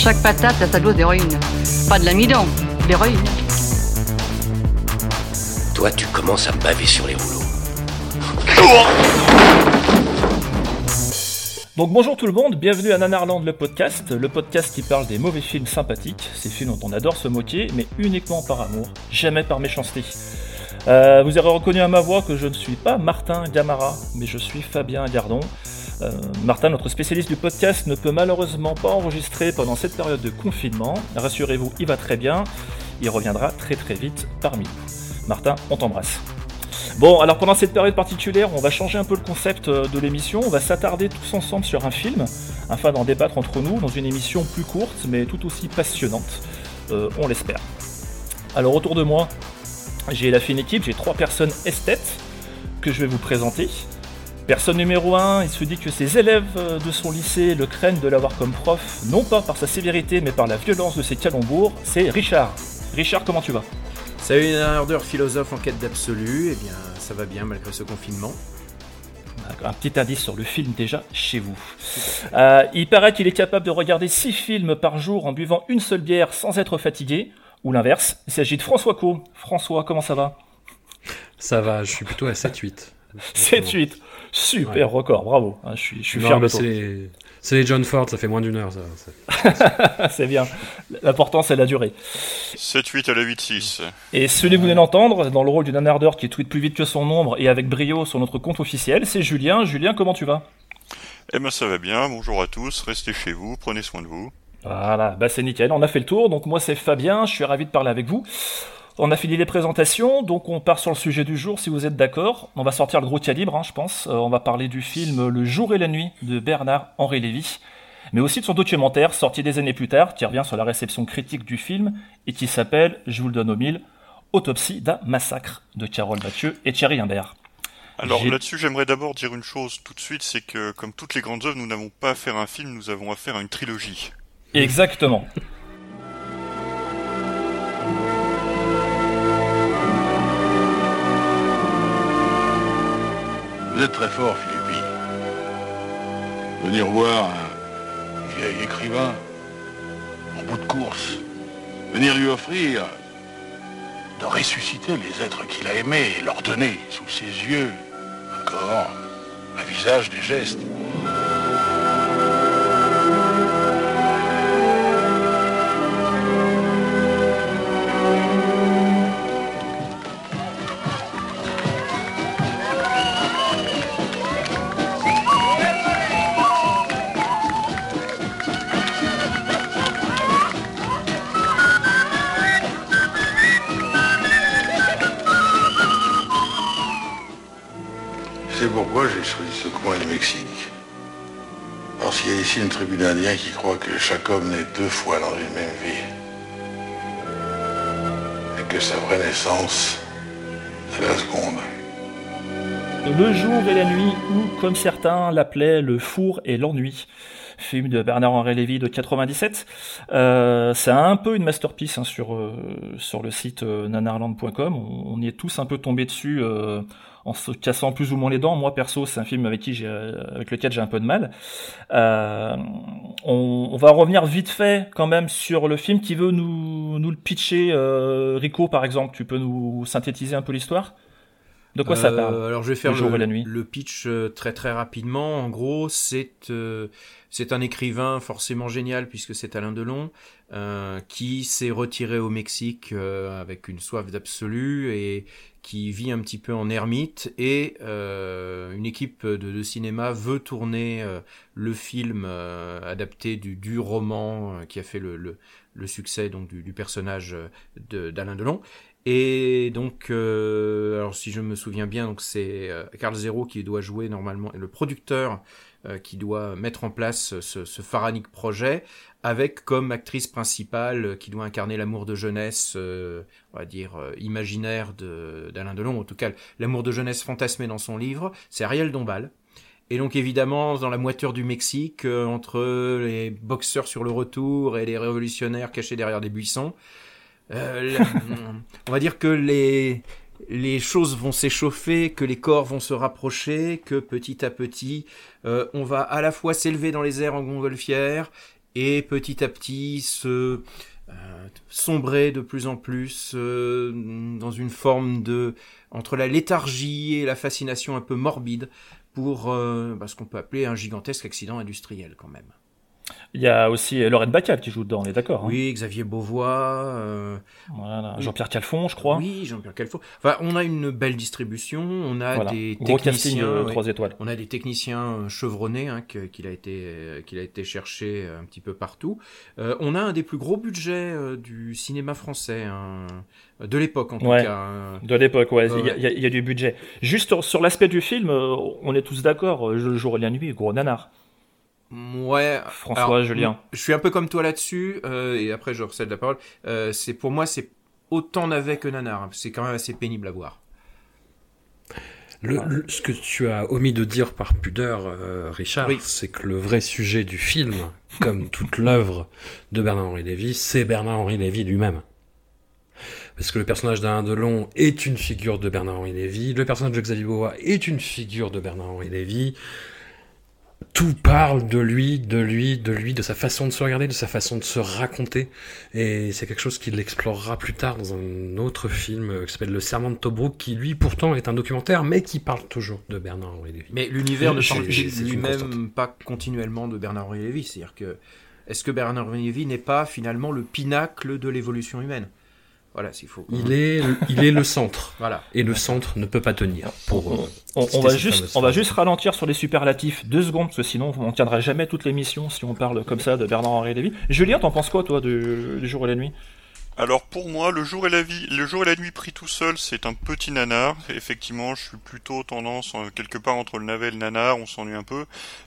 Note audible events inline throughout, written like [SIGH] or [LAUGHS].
Chaque patate a sa dose d'héroïne. Pas de l'amidon, d'héroïne. Toi, tu commences à me baver sur les rouleaux. Donc bonjour tout le monde, bienvenue à Nanarland le podcast, le podcast qui parle des mauvais films sympathiques, ces films dont on adore se moquer, mais uniquement par amour, jamais par méchanceté. Euh, vous aurez reconnu à ma voix que je ne suis pas Martin Gamara, mais je suis Fabien Gardon. Euh, Martin, notre spécialiste du podcast, ne peut malheureusement pas enregistrer pendant cette période de confinement. Rassurez-vous, il va très bien, il reviendra très très vite parmi nous. Martin, on t'embrasse. Bon, alors pendant cette période particulière, on va changer un peu le concept euh, de l'émission. On va s'attarder tous ensemble sur un film, afin d'en débattre entre nous dans une émission plus courte, mais tout aussi passionnante. Euh, on l'espère. Alors autour de moi, j'ai la fine équipe, j'ai trois personnes esthètes que je vais vous présenter. Personne numéro 1, il se dit que ses élèves euh, de son lycée le craignent de l'avoir comme prof, non pas par sa sévérité, mais par la violence de ses calembours. C'est Richard. Richard, comment tu vas? Salut un ardeur philosophe en quête d'absolu, eh bien ça va bien malgré ce confinement. Un petit indice sur le film déjà chez vous. Euh, il paraît qu'il est capable de regarder 6 films par jour en buvant une seule bière sans être fatigué, ou l'inverse. Il s'agit de François Co. François, comment ça va? Ça va, je suis plutôt à 7-8. 7-8. [LAUGHS] Super Ouais. record, bravo. Hein, Je suis, je suis Non, fier de toi. c'est les... John Ford, ça fait moins d'une heure ça. ça. [LAUGHS] C'est bien. L'important, c'est la durée. 7-8 à la 8-6. Et celui que vous venez d'entendre, dans le rôle du nanardeur qui tweet plus vite que son nombre et avec brio sur notre compte officiel, c'est Julien. Julien, comment tu vas? Eh ben ça va bien, bonjour à tous, restez chez vous, prenez soin de vous. Voilà, bah c'est nickel, on a fait le tour. Donc moi c'est Fabien, je suis ravi de parler avec vous. On a fini les présentations, donc on part sur le sujet du jour si vous êtes d'accord. On va sortir le gros calibre, hein, je pense. Euh, on va parler du film Le jour et la nuit de Bernard-Henri Lévy, mais aussi de son documentaire sorti des années plus tard, qui revient sur la réception critique du film et qui s'appelle, je vous le donne au mille, Autopsie d'un massacre de Carole Mathieu et Thierry Imbert. Alors là-dessus, j'aimerais d'abord dire une chose tout de suite, c'est que comme toutes les grandes œuvres, nous n'avons pas à un film, nous avons affaire à une trilogie. Exactement. Vous êtes très fort, Philippi. Venir voir un vieil écrivain en bout de course. Venir lui offrir de ressusciter les êtres qu'il a aimés et leur donner sous ses yeux un corps, un visage, des gestes. C'est pourquoi j'ai choisi ce coin du Mexique. Parce qu'il y a ici une tribu d'Indiens qui croit que chaque homme naît deux fois dans une même vie. Et que sa vraie naissance, c'est la seconde. Le jour et la nuit, ou comme certains l'appelaient, le four et l'ennui. Film de Bernard-Henri Lévy de 97. Euh, c'est un peu une masterpiece hein, sur, euh, sur le site euh, nanarland.com. On, on y est tous un peu tombés dessus en se cassant plus ou moins les dents. Moi, perso, c'est un film avec, qui euh, avec lequel j'ai un peu de mal. Euh, on, on va revenir vite fait quand même sur le film qui veut nous, nous le pitcher. Euh, Rico, par exemple, tu peux nous synthétiser un peu l'histoire? De quoi ça Euh, parle Alors je vais faire Le jour le, et la nuit? le pitch euh, très très rapidement. En gros, c'est euh, c'est un écrivain forcément génial puisque c'est Alain Delon euh, qui s'est retiré au Mexique euh, avec une soif d'absolu et qui vit un petit peu en ermite et euh, une équipe de, de cinéma veut tourner euh, le film euh, adapté du, du roman euh, qui a fait le, le, le succès donc du, du personnage euh, de- d'Alain Delon Et donc, euh, alors si je me souviens bien, donc c'est euh, Carl Zero qui doit jouer normalement, le producteur euh, qui doit mettre en place ce, ce pharaonique projet, avec comme actrice principale euh, qui doit incarner l'amour de jeunesse, euh, on va dire euh, imaginaire de- d'Alain Delon, en tout cas l'amour de jeunesse fantasmé dans son livre, c'est Ariel Dombal. Et donc évidemment, dans la moiture du Mexique, euh, entre les boxeurs sur le retour et les révolutionnaires cachés derrière des buissons, euh, [LAUGHS] on va dire que les, les choses vont s'échauffer, que les corps vont se rapprocher, que petit à petit, euh, on va à la fois s'élever dans les airs en montgolfière et petit à petit se euh, sombrer de plus en plus euh, dans une forme de entre la léthargie et la fascination un peu morbide pour bah, ce qu'on peut appeler un gigantesque accident industriel quand même. Il y a aussi euh, Lorraine Bacal qui joue dedans, on est d'accord hein Oui, Xavier Beauvois. euh, Voilà, Jean-Pierre Calfon, je crois. Oui, Jean-Pierre Calfon. Enfin, on a une belle distribution. On a Voilà. des Gros techniciens. euh, oui. trois étoiles. On a des techniciens euh, chevronnés hein, qu'il a été euh, qu'il a été cherché un petit peu partout. Euh, on a un des plus gros budgets du cinéma français hein, de l'époque en tout Ouais. cas. hein. De l'époque, ouais, il y a- y, y du budget. Juste sur, l'aspect du film, on est tous d'accord, le jour et la nuit, gros nanar. Ouais. François, alors, Julien. Je suis un peu comme toi là-dessus euh, et après je recède la parole. Euh, c'est pour moi c'est autant navet que nanar. hein. C'est quand même assez pénible à voir. Le- le- ce que tu as omis de dire par pudeur, euh, Richard, Oui. c'est que le vrai sujet du film, comme toute l'œuvre de Bernard-Henri Lévy, c'est Bernard-Henri Lévy lui-même. Parce que le personnage d'Alain Delon est une figure de Bernard-Henri Lévy, le personnage de Xavier Beauvois est une figure de Bernard-Henri Lévy. Tout parle de lui, de lui, de lui, de sa façon de se regarder, de sa façon de se raconter. Et c'est quelque chose qu'il explorera plus tard dans un autre film euh, qui s'appelle Le Serment de Tobruk, qui lui pourtant est un documentaire, mais qui parle toujours de Bernard-Henri Lévy. Mais l'univers ne constante. lui-même pas continuellement de Bernard-Henri Lévy. C'est-à-dire que est-ce que Bernard-Henri Lévy n'est pas finalement le pinacle de l'évolution humaine? Voilà, s'il faut. Il est, il est le centre. [LAUGHS] Voilà. Et le centre ne peut pas tenir. Pour, euh, On, va juste, fameuse on va phrase. juste ralentir sur les superlatifs deux secondes, parce que sinon on tiendra jamais toute l'émission si on parle comme ça de Bernard-Henri Lévy. Julien, t'en penses quoi, toi, du, du jour et la nuit? Alors pour moi, le jour et la vie, le jour et la nuit pris tout seul, c'est un petit nanar. Effectivement, je suis plutôt tendance euh, quelque part entre le navet et le nanar, on s'ennuie un peu.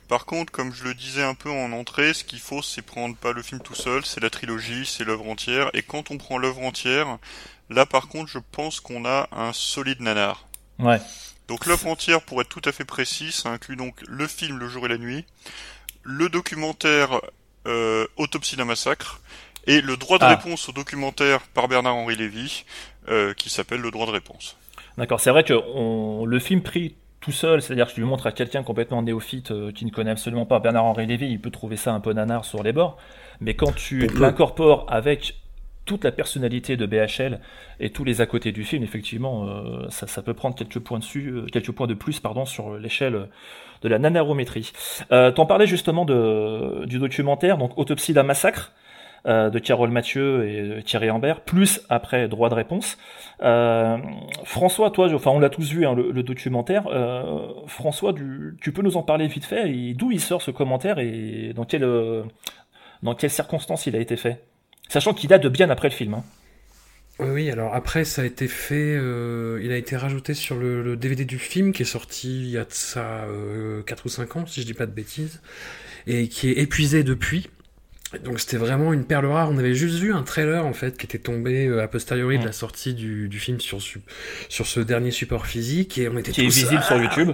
Par contre, comme je le disais un peu en entrée, ce qu'il faut, c'est prendre pas le film tout seul, c'est la trilogie, c'est l'œuvre entière. Et quand on prend l'œuvre entière, là par contre, je pense qu'on a un solide nanar. Ouais. Donc l'œuvre entière, pour être tout à fait précis, ça inclut donc le film Le jour et la nuit, le documentaire euh, Autopsie d'un massacre, et le droit de Ah. réponse au documentaire par Bernard-Henri Lévy, euh, qui s'appelle Le droit de réponse. D'accord, c'est vrai que on- le film pris tout seul, c'est-à-dire que tu le montres à quelqu'un complètement néophyte euh, qui ne connaît absolument pas Bernard-Henri Lévy, il peut trouver ça un peu nanar sur les bords, mais quand tu l'incorpores avec toute la personnalité de BHL et tous les à côté du film, effectivement, euh, ça, ça peut prendre quelques points dessus, euh, quelques points de plus, pardon, sur l'échelle de la nanarométrie. Euh, T'en parlais justement de, du documentaire, donc Autopsie d'un massacre euh, de Carole Mathieu et Thierry Ambert, plus après droit de réponse. Euh, François, toi, enfin on l'a tous vu hein, le, documentaire. Euh, François, tu peux nous en parler vite fait D'où il sort ce commentaire et dans quelle dans quelles circonstances il a été fait, sachant qu'il date de bien après le film. hein. Oui, alors après, ça a été fait, il a été rajouté sur le, DVD du film qui est sorti il y a de ça euh, 4 ou 5 ans, si je dis pas de bêtises, et qui est épuisé depuis. Donc c'était vraiment une perle rare. On avait juste vu un trailer en fait qui était tombé euh, a posteriori de la sortie du, du film sur, su- sur ce dernier support physique et on était Qui est tous, visible ah, sur YouTube.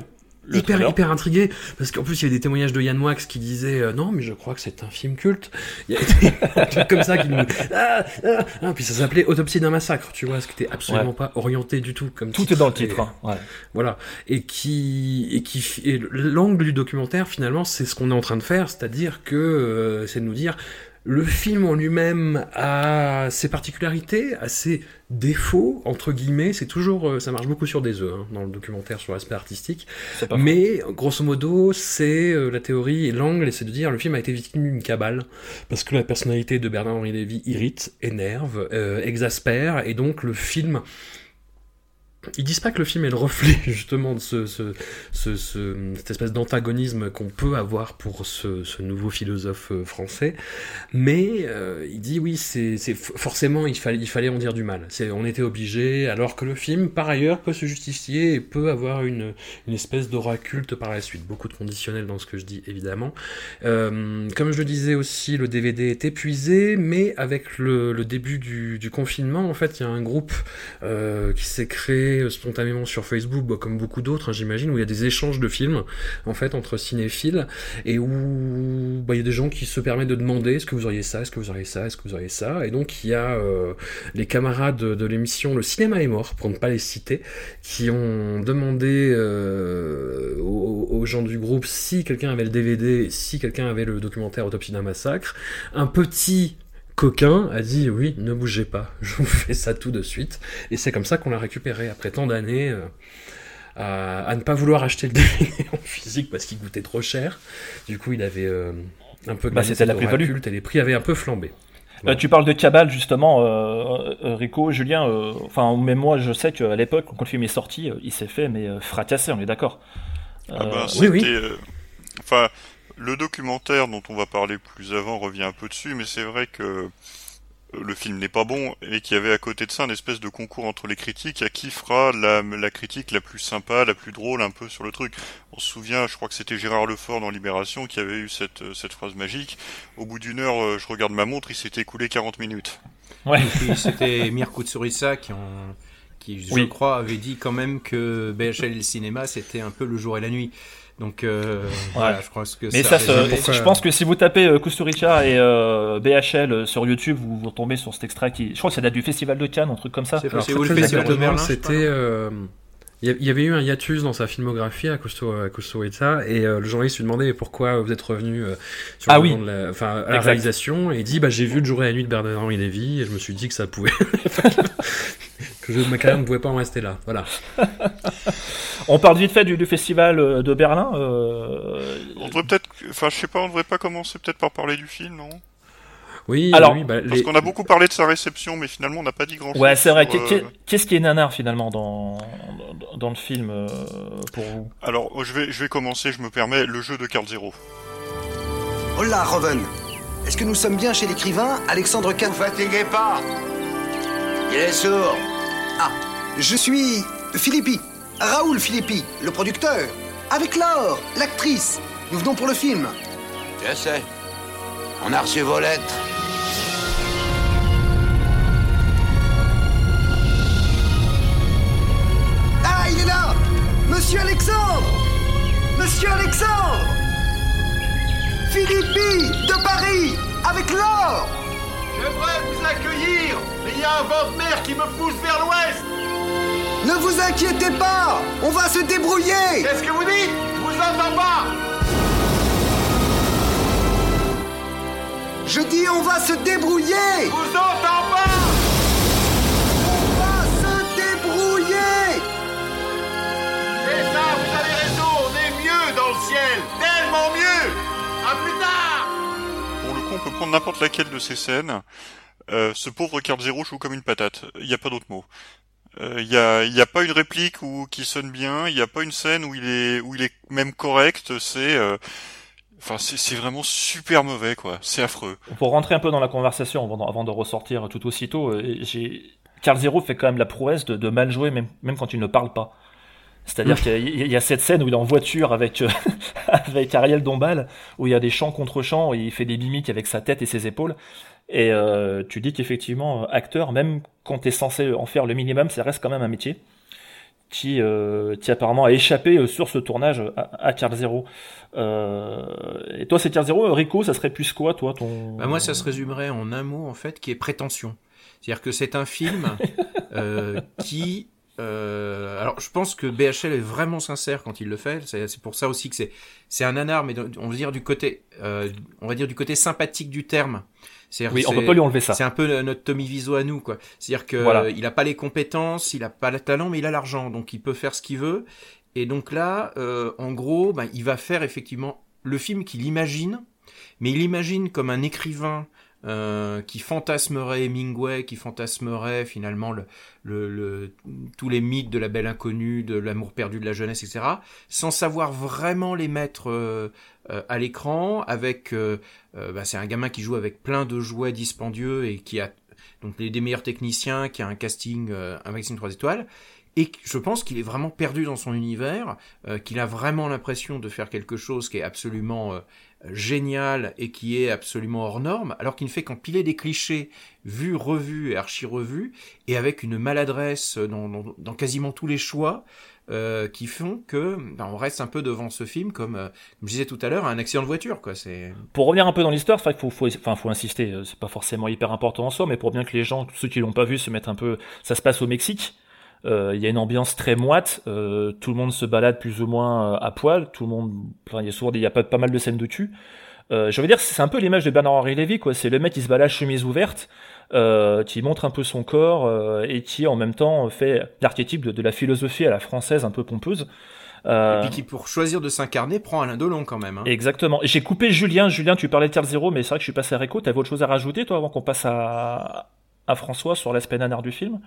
Le hyper trailer. hyper intrigué parce qu'en plus il y avait des témoignages de Yann Moix qui disait euh, non mais je crois que c'est un film culte il y a des [LAUGHS] trucs comme ça qui nous ah, ah, ah. puis ça s'appelait autopsie d'un massacre tu vois ce qui était absolument Ouais. pas orienté du tout comme Tout est dans le Et- titre. hein, ouais. voilà et qui et qui et l'angle du documentaire finalement c'est ce qu'on est en train de faire c'est-à-dire que euh, c'est de nous dire le film en lui-même a ses particularités, a ses défauts, entre guillemets, c'est toujours, euh, ça marche beaucoup sur des œufs, hein, dans le documentaire sur l'aspect artistique. Mais, grosso modo, c'est euh, la théorie et l'angle, et c'est de dire, le film a été victime d'une cabale, parce que la personnalité de Bernard-Henri Lévy irrite, énerve, euh, exaspère, et donc le film ils disent pas que le film est le reflet [LAUGHS] justement de ce, ce, ce, ce cette espèce d'antagonisme qu'on peut avoir pour ce, nouveau philosophe euh, français, mais euh, il dit oui, c'est forcément il fallait, il en dire du mal. On était obligé, alors que le film, par ailleurs, peut se justifier et peut avoir une, espèce d'aura culte par la suite. Beaucoup de conditionnels dans ce que je dis, évidemment. Euh, comme je le disais aussi, le DVD est épuisé, mais avec le, début du, confinement, en fait, il y a un groupe qui s'est créé euh, spontanément sur Facebook, bah, comme beaucoup d'autres, hein, j'imagine, où il y a des échanges de films, en fait, entre cinéphiles, et où bah, il y a des gens qui se permettent de demander est-ce que vous auriez ça, est-ce que vous auriez ça, est-ce que vous auriez ça, et donc il y a euh, les camarades de, l'émission Le cinéma est mort, pour ne pas les citer, qui ont demandé euh, aux, aux, gens du groupe si quelqu'un avait le DVD, si quelqu'un avait le documentaire Autopsie d'un massacre, un petit coquin a dit oui, ne bougez pas, [LAUGHS] je vous fais ça tout de suite. Et c'est comme ça qu'on l'a récupéré après tant d'années euh, à, ne pas vouloir acheter le [LAUGHS] DVD en physique parce qu'il coûtait trop cher. Du coup, il avait euh, un peu bah, c'était la plus-value et les prix avaient un peu flambé. Euh, tu parles de cabale justement, Rico, Julien. Enfin, mais moi, je sais qu'à l'époque, quand le film est sorti, il s'est fait mais fracasser. On est d'accord. Ah bah, oui, oui. Enfin, le documentaire dont on va parler plus avant revient un peu dessus, mais c'est vrai que euh, le film n'est pas bon et qu'il y avait à côté de ça un espèce de concours entre les critiques à qui fera la, la, critique la plus sympa, la plus drôle un peu sur le truc? On se souvient, je crois que c'était Gérard Lefort dans Libération qui avait eu cette, euh, cette phrase magique. Au bout d'une heure, euh, je regarde ma montre, il s'était écoulé 40 minutes. Ouais. Et puis c'était Mirko Tsurissa qui en qui, je crois, avait dit quand même que BHL et le cinéma, c'était un peu le jour et la nuit. Donc euh, voilà, je crois que Mais ça, je pense que si vous tapez euh, Kusturica et euh, BHL euh, sur YouTube, vous, vous tombez sur cet extrait qui, je crois que ça date du Festival de Cannes, un truc comme ça. C'est où le Festival de Berlin C'était il y avait eu un hiatus dans sa filmographie à Kusturica et le journaliste lui demandait pourquoi vous êtes revenu sur ah oui. la, enfin, à la réalisation et il dit bah j'ai vu le jour et la nuit de Bernard-Henri Lévy et je me suis dit que ça pouvait [LAUGHS] que je, ma carrière ne pouvait pas en rester là. Voilà. [LAUGHS] on parle vite fait du, festival euh, de Berlin. Euh... On devrait peut-être, enfin, je sais pas, on devrait pas commencer peut-être par parler du film, non? Oui, Alors, oui, bah, parce qu'on a beaucoup parlé de sa réception, mais finalement on n'a pas dit grand-chose. Ouais, c'est vrai. Euh, qu'est-ce qui est nanar finalement dans dans le film euh, pour vous? Alors, je vais je vais commencer. Je me permets le jeu de Carl Zero. Hola, Roven. Est-ce que nous sommes bien chez l'écrivain Alexandre K. Vous fatiguez pas. Il est sourd. Ah, je suis Philippi, Raoul Philippi, le producteur. Avec Laure, l'actrice. Nous venons pour le film. Je sais. On a reçu vos lettres. Ah, il est là Monsieur Alexandre Monsieur Alexandre Philippi de Paris, avec Laure J'aimerais vous accueillir, mais il y a un vent de mer qui me pousse vers l'ouest. Ne vous inquiétez pas On va se débrouiller. Qu'est-ce que vous dites? Je vous entends pas. Je dis on va se débrouiller. Je vous entends pas prendre n'importe laquelle de ces scènes. Euh, ce pauvre Card Zero joue comme une patate. Il n'y a pas d'autre mot. Il euh, n'y a, y a pas une réplique où, qui sonne bien. Il n'y a pas une scène où il est, où il est même correct. C'est, euh, enfin, c'est vraiment super mauvais, quoi. C'est affreux. Pour rentrer un peu dans la conversation avant, avant de ressortir tout aussitôt, j'ai Carl Zero fait quand même la prouesse de, de mal jouer même, même quand il ne parle pas. C'est-à-dire qu'il y, a cette scène où il est en voiture avec, euh, [LAUGHS] avec Ariel Dombal, où il y a des chants contre chants, et il fait des mimiques avec sa tête et ses épaules. Et euh, tu dis qu'effectivement, acteur, même quand tu es censé en faire le minimum, ça reste quand même un métier qui, euh, qui apparemment a échappé sur ce tournage à, à Carl Zero. et toi, c'est Carl Zero. Rico, ça serait plus quoi, toi ton... Bah moi, ça se résumerait en un mot, en fait, qui est prétention. C'est-à-dire que c'est un film [LAUGHS] qui euh, alors, je pense que BHL est vraiment sincère quand il le fait. C'est pour ça aussi que c'est c'est un nanar, mais on va dire du côté, euh, on va dire du côté sympathique du terme. Oui, on peut pas lui enlever ça. C'est un peu notre Tommy Wiseau à nous, quoi. C'est-à-dire que voilà. il a pas les compétences, il a pas le talent, mais il a l'argent, donc il peut faire ce qu'il veut. Et donc là, euh, en gros, bah, il va faire effectivement le film qu'il imagine, mais il imagine comme un écrivain euh, qui fantasmerait Hemingway, qui fantasmerait finalement le, le, tous les mythes de la belle inconnue, de l'amour perdu de la jeunesse, etc., sans savoir vraiment les mettre euh, euh, à l'écran. Avec, bah, c'est un gamin qui joue avec plein de jouets dispendieux et qui a donc des, des meilleurs techniciens, qui a un casting, un casting 3 étoiles. Et je pense qu'il est vraiment perdu dans son univers, qu'il a vraiment l'impression de faire quelque chose qui est absolument génial et qui est absolument hors norme, alors qu'il ne fait qu'empiler des clichés vus, revus et archi-revus, et avec une maladresse dans, quasiment tous les choix, euh, qui font que ben, on reste un peu devant ce film comme, euh, comme je disais tout à l'heure un accident de voiture quoi. C'est pour revenir un peu dans l'histoire il faut, faut, enfin, faut insister euh, c'est pas forcément hyper important en soi mais pour bien que les gens ceux qui l'ont pas vu se mettent un peu ça se passe au Mexique il y a une ambiance très moite. Euh, tout le monde se balade plus ou moins euh, à poil. Tout le monde, il y a souvent, il y a pas, pas mal de scènes de cul. je veux dire, c'est un peu l'image de Bernard-Henri Lévy, quoi. C'est le mec qui se balade chemise ouverte, qui montre un peu son corps et qui en même temps fait l'archétype de, la philosophie à la française un peu pompeuse. Et puis qui, pour choisir de s'incarner, prend Alain Delon quand même. Hein. Exactement. J'ai coupé Julien. Julien, tu parlais de Terre Zéro, mais c'est vrai que je suis passé à Réco. T'avais autre chose à rajouter, toi, avant qu'on passe à, à François sur l'aspect nanar du film?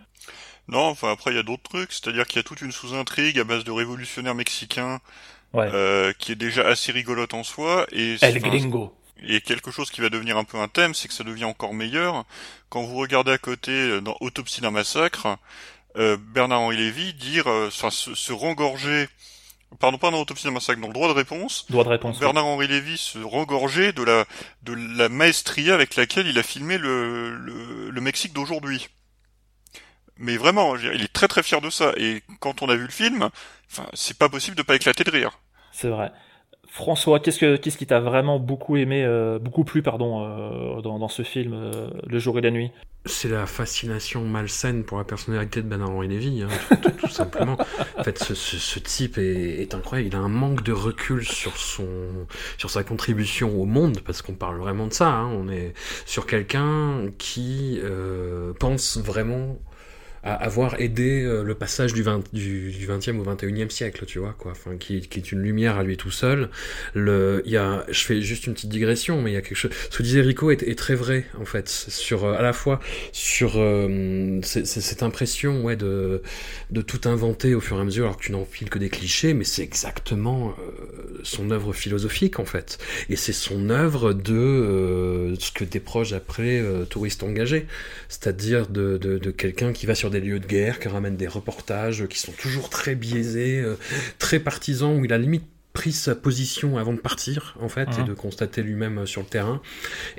Non, enfin après il y a d'autres trucs, c'est-à-dire qu'il y a toute une sous-intrigue à base de révolutionnaires mexicains euh, qui est déjà assez rigolote en soi et El Gringo. Et quelque chose qui va devenir un peu un thème, c'est que ça devient encore meilleur quand vous regardez à côté euh, dans Autopsie d'un massacre, euh, Bernard-Henri Lévy dire, euh, enfin se, se rengorger pardon pas dans Autopsie d'un massacre, dans le droit de réponse. Droit de réponse. Bernard-Henri Lévy se rengorger de la de la maestria avec laquelle il a filmé le le, le Mexique d'aujourd'hui. Mais vraiment, il est très très fier de ça. Et quand on a vu le film, enfin, c'est pas possible de pas éclater de rire. C'est vrai. François, qu'est-ce que qu'est-ce qui t'a vraiment beaucoup aimé, euh, beaucoup plu, pardon, euh, dans, dans, ce film, euh, Le jour et la nuit? C'est la fascination malsaine pour la personnalité de Bernard-Henri Lévy, hein, tout, simplement. [LAUGHS] en fait, ce, ce, ce type est, est, incroyable. Il a un manque de recul sur son, sur sa contribution au monde, parce qu'on parle vraiment de ça. Hein. On est sur quelqu'un qui pense vraiment à avoir aidé euh, le passage du, 20, du, du 20e au 21e siècle, tu vois, quoi, enfin, qui, est une lumière à lui tout seul. Le, il y a, je fais juste une petite digression, mais il y a quelque chose, ce que disait Rico est, très vrai, en fait, sur, euh, à la fois sur euh, cette impression, ouais, de, de tout inventer au fur et à mesure, alors que tu n'enfiles que des clichés, mais c'est exactement euh, son œuvre philosophique, en fait. Et c'est son œuvre de ce que des proches après touristes engagés, c'est-à-dire de, de, de quelqu'un qui va sur des lieux de guerre, qui ramène des reportages qui sont toujours très biaisés, euh, très partisans, où il a limite pris sa position avant de partir en fait et de constater lui-même euh, sur le terrain.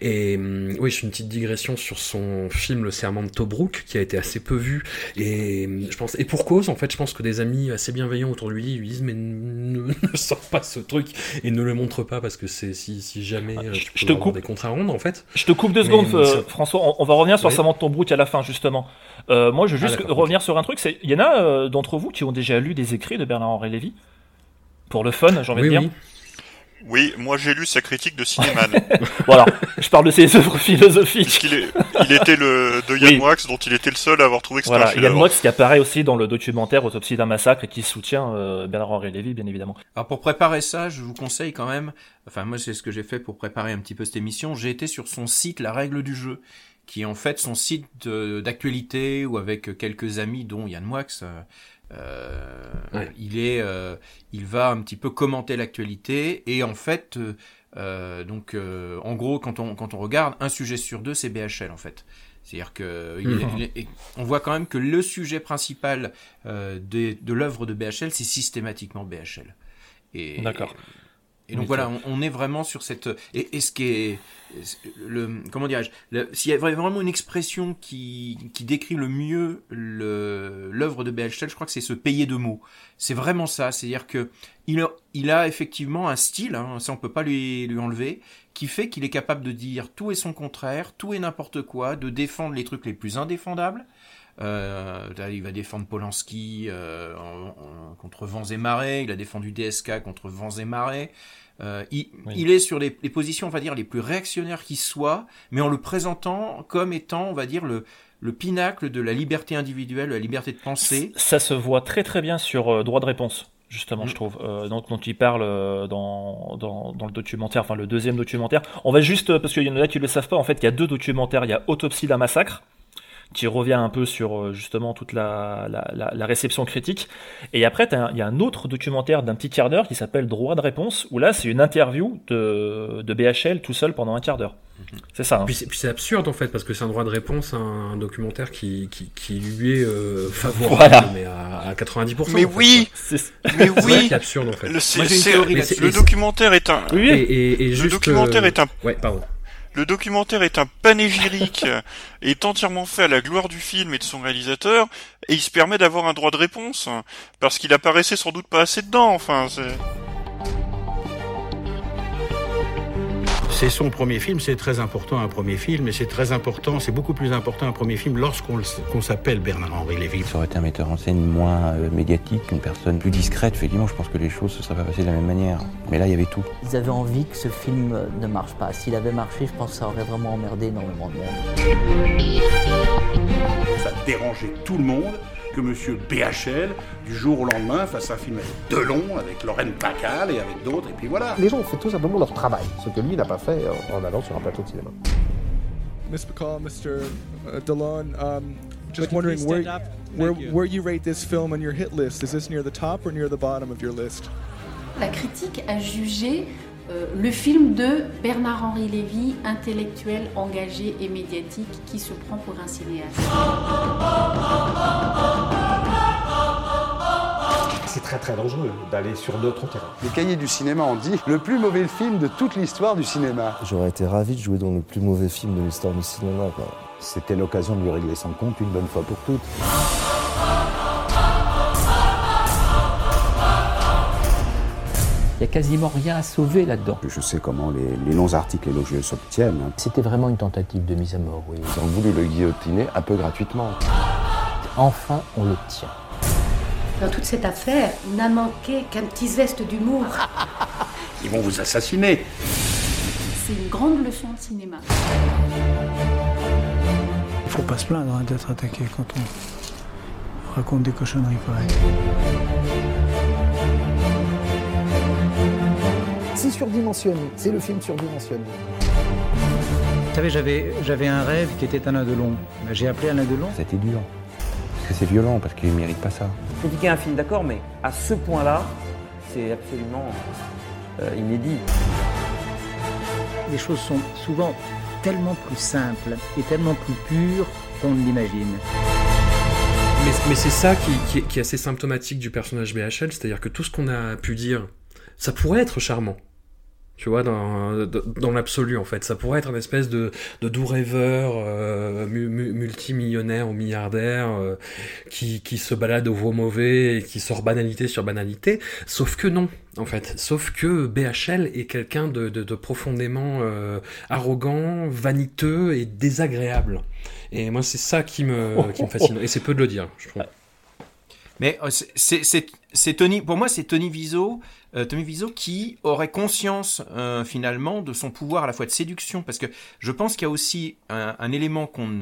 Et hum, oui je une petite digression sur son film Le Serment de Tobruk qui a été assez peu vu. Et hum, je pense et pour cause en fait je pense que des amis assez bienveillants autour de lui lui disent mais ne, [LAUGHS] ne sors pas ce truc et ne le montre pas parce que c'est si, si jamais ah, euh, tu je te coupe. des contrats rondes en fait. Je te coupe deux secondes hum, François. On, va revenir sur le Serment de Tobruk à la fin justement. Euh, moi je veux juste ah, revenir sur un truc. C'est il y en a d'entre vous qui ont déjà lu des écrits de Bernard-Henri Lévy pour le fun, j'ai envie de dire. Oui. moi j'ai lu sa critique de Cinéman. [LAUGHS] voilà, je parle de ses [LAUGHS] œuvres philosophiques. Il, il, était le de Yann Wax, dont il était le seul à avoir trouvé que c'était voilà, Yann Wax qui apparaît aussi dans le documentaire Autopsie d'un massacre et qui soutient euh, Bernard-Henri Lévy, bien évidemment. Alors pour préparer ça, je vous conseille quand même, enfin moi c'est ce que j'ai fait pour préparer un petit peu cette émission, j'ai été sur son site La Règle du Jeu, qui est en fait son site d'actualité ou avec quelques amis dont Yann Wax. Euh, il est, euh, il va un petit peu commenter l'actualité et en fait, euh, donc en gros, quand on quand on regarde, un sujet sur deux, c'est BHL en fait. C'est-à-dire que mhm. on voit quand même que le sujet principal de, de l'œuvre de BHL, c'est systématiquement BHL. D'accord. Et donc voilà, on, est vraiment sur cette et, et ce qui est le comment dirais-je s'il y a vraiment une expression qui qui décrit le mieux l'œuvre de BHL, je crois que c'est ce payer de mots. C'est vraiment ça, c'est-à-dire que il a, il a effectivement un style, hein, ça on peut pas lui lui enlever, qui fait qu'il est capable de dire tout et son contraire, tout et n'importe quoi, de défendre les trucs les plus indéfendables. Euh, il va défendre Polanski euh, contre vents et marées, il a défendu DSK contre vents et marées. Euh, il, est sur les, positions, on va dire, les plus réactionnaires qui soient, mais en le présentant comme étant, on va dire, le, le pinacle de la liberté individuelle, la liberté de penser. Ça se voit très très bien sur droit de réponse. justement, je trouve, euh, donc, dont il parle euh, dans, dans, dans, le documentaire, enfin le deuxième documentaire. On va juste, parce qu'il y en a qui ne le savent pas, en fait, il y a deux documentaires. Il y a Autopsie d'un massacre, qui revient un peu sur euh, justement toute la, la, la, réception critique. Et après, il y a un autre documentaire d'un petit quart d'heure qui s'appelle Droit de réponse, où là, c'est une interview de, de BHL tout seul pendant un quart d'heure. Mhm. C'est ça. Hein. Puis c'est absurde en fait, parce que c'est un droit de réponse à un documentaire qui, qui, qui lui est euh, favorable, mais à, à 90%. Mais oui Mais oui C'est absurde en fait. Le, le documentaire est un... Oui, et, et, le documentaire est un... Ouais, pardon. Le documentaire est un panégyrique, [LAUGHS] est entièrement fait à la gloire du film et de son réalisateur, et il se permet d'avoir un droit de réponse, parce qu'il apparaissait sans doute pas assez dedans, enfin, c'est... C'est son premier film, c'est très important un premier film, et c'est très important, c'est beaucoup plus important un premier film lorsqu'on s'appelle Bernard-Henri Lévy. Ça aurait été un metteur en scène moins euh, médiatique, une personne plus discrète, effectivement, je pense que les choses se seraient pas passées de la même manière. Mais là, il y avait tout. Ils avaient envie que ce film ne marche pas. S'il avait marché, je pense que ça aurait vraiment emmerdé énormément de monde. Ça dérangeait tout le monde que M. BHL, du jour au lendemain, fasse un film avec Delon, avec Lorraine Pacal et avec d'autres, et puis voilà. Les gens ont fait tout simplement leur travail, ce que lui n'a pas fait en allant sur un plateau de cinéma. Miss McCall, Mr. Uh, Delon, um, just wondering where, where, you. where you rate this film on your hit list? Is this near the top or near the bottom of your list? La critique a jugé euh, le film de Bernard-Henri Lévy, intellectuel, engagé et médiatique, qui se prend pour un cinéaste. C'est très très dangereux d'aller sur d'autres terrains. Les cahiers du cinéma ont dit le plus mauvais film de toute l'histoire du cinéma. J'aurais été ravi de jouer dans le plus mauvais film de l'histoire du cinéma. C'était l'occasion de lui régler son compte une bonne fois pour toutes. Il n'y a quasiment rien à sauver là-dedans. Je sais comment les, longs articles élogieux s'obtiennent. Hein. C'était vraiment une tentative de mise à mort, oui. Ils ont voulu le guillotiner un peu gratuitement. Enfin, on le tient. Dans toute cette affaire, n'a manqué qu'un petit zeste d'humour. Ils vont vous assassiner. C'est une grande leçon de cinéma. Il faut pas se plaindre hein, d'être attaqué quand on raconte des cochonneries pareilles. C'est surdimensionné, c'est le film surdimensionné. Vous savez, j'avais, j'avais un rêve qui était Alain Delon. J'ai appelé Alain Delon. C'était dur. Parce que c'est violent, parce qu'il ne mérite pas ça. Critiquer un film, d'accord, mais à ce point-là, c'est absolument euh, inédit. Les choses sont souvent tellement plus simples et tellement plus pures qu'on ne l'imagine. Mais, c'est ça qui, qui est assez symptomatique du personnage BHL, c'est-à-dire que tout ce qu'on a pu dire, ça pourrait être charmant tu vois, dans, dans l'absolu en fait. Ça pourrait être une espèce de, de doux rêveur euh, multimillionnaire ou milliardaire euh, qui, qui se balade au veau mauvais et qui sort banalité sur banalité, sauf que non, en fait. Sauf que BHL est quelqu'un de, de, profondément euh, arrogant, vaniteux et désagréable. Et moi, c'est ça qui me, qui me fascine. Et c'est peu de le dire, je trouve. Mais c'est Tony, pour moi, c'est Tony Viso euh, Tommy Wiseau qui aurait conscience euh, finalement de son pouvoir à la fois de séduction, parce que je pense qu'il y a aussi un, élément qu'on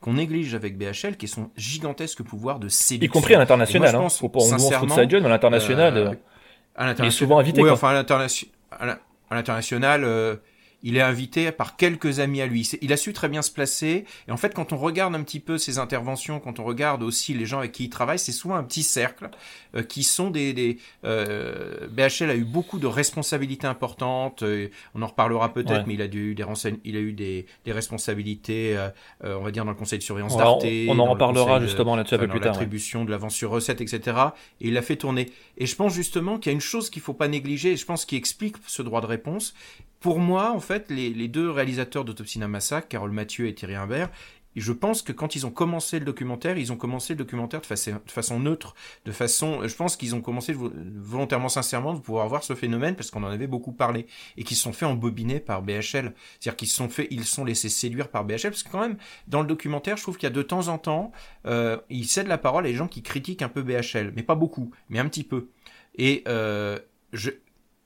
qu'on néglige avec BHL, qui est son gigantesque pouvoir de séduction. Y compris à l'international. Hein. Faut pas on sincèrement, sa gueule, à l'international. Euh, il est souvent invité. Oui, enfin à l'international il est invité par quelques amis à lui. Il a su très bien se placer. Et en fait, quand on regarde un petit peu ses interventions, quand on regarde aussi les gens avec qui il travaille, c'est souvent un petit cercle euh, qui sont des... des euh, BHL a eu beaucoup de responsabilités importantes. Euh, on en reparlera peut-être, mais il a eu des il a eu des, des responsabilités, on va dire dans le conseil de surveillance d'Arte. On, en reparlera justement là-dessus un peu plus tard. L'attribution de l'avance sur recette, etc. Et il l'a fait tourner. Et je pense justement qu'il y a une chose qu'il faut pas négliger. Et je pense qui explique ce droit de réponse pour moi, en fait, les, deux réalisateurs d'Autopsie massacre, Carole Mathieu et Thierry Imbert, je pense que quand ils ont commencé le documentaire, ils ont commencé le documentaire de façon, neutre, de façon, je pense qu'ils ont commencé volontairement, sincèrement, de pouvoir voir ce phénomène parce qu'on en avait beaucoup parlé et qu'ils se sont fait embobiner par BHL, c'est-à-dire qu'ils se sont fait, ils sont laissés séduire par BHL parce que quand même dans le documentaire, je trouve qu'il y a de temps en temps, euh, ils cèdent la parole à des gens qui critiquent un peu BHL, mais pas beaucoup, mais un petit peu. Et euh, je,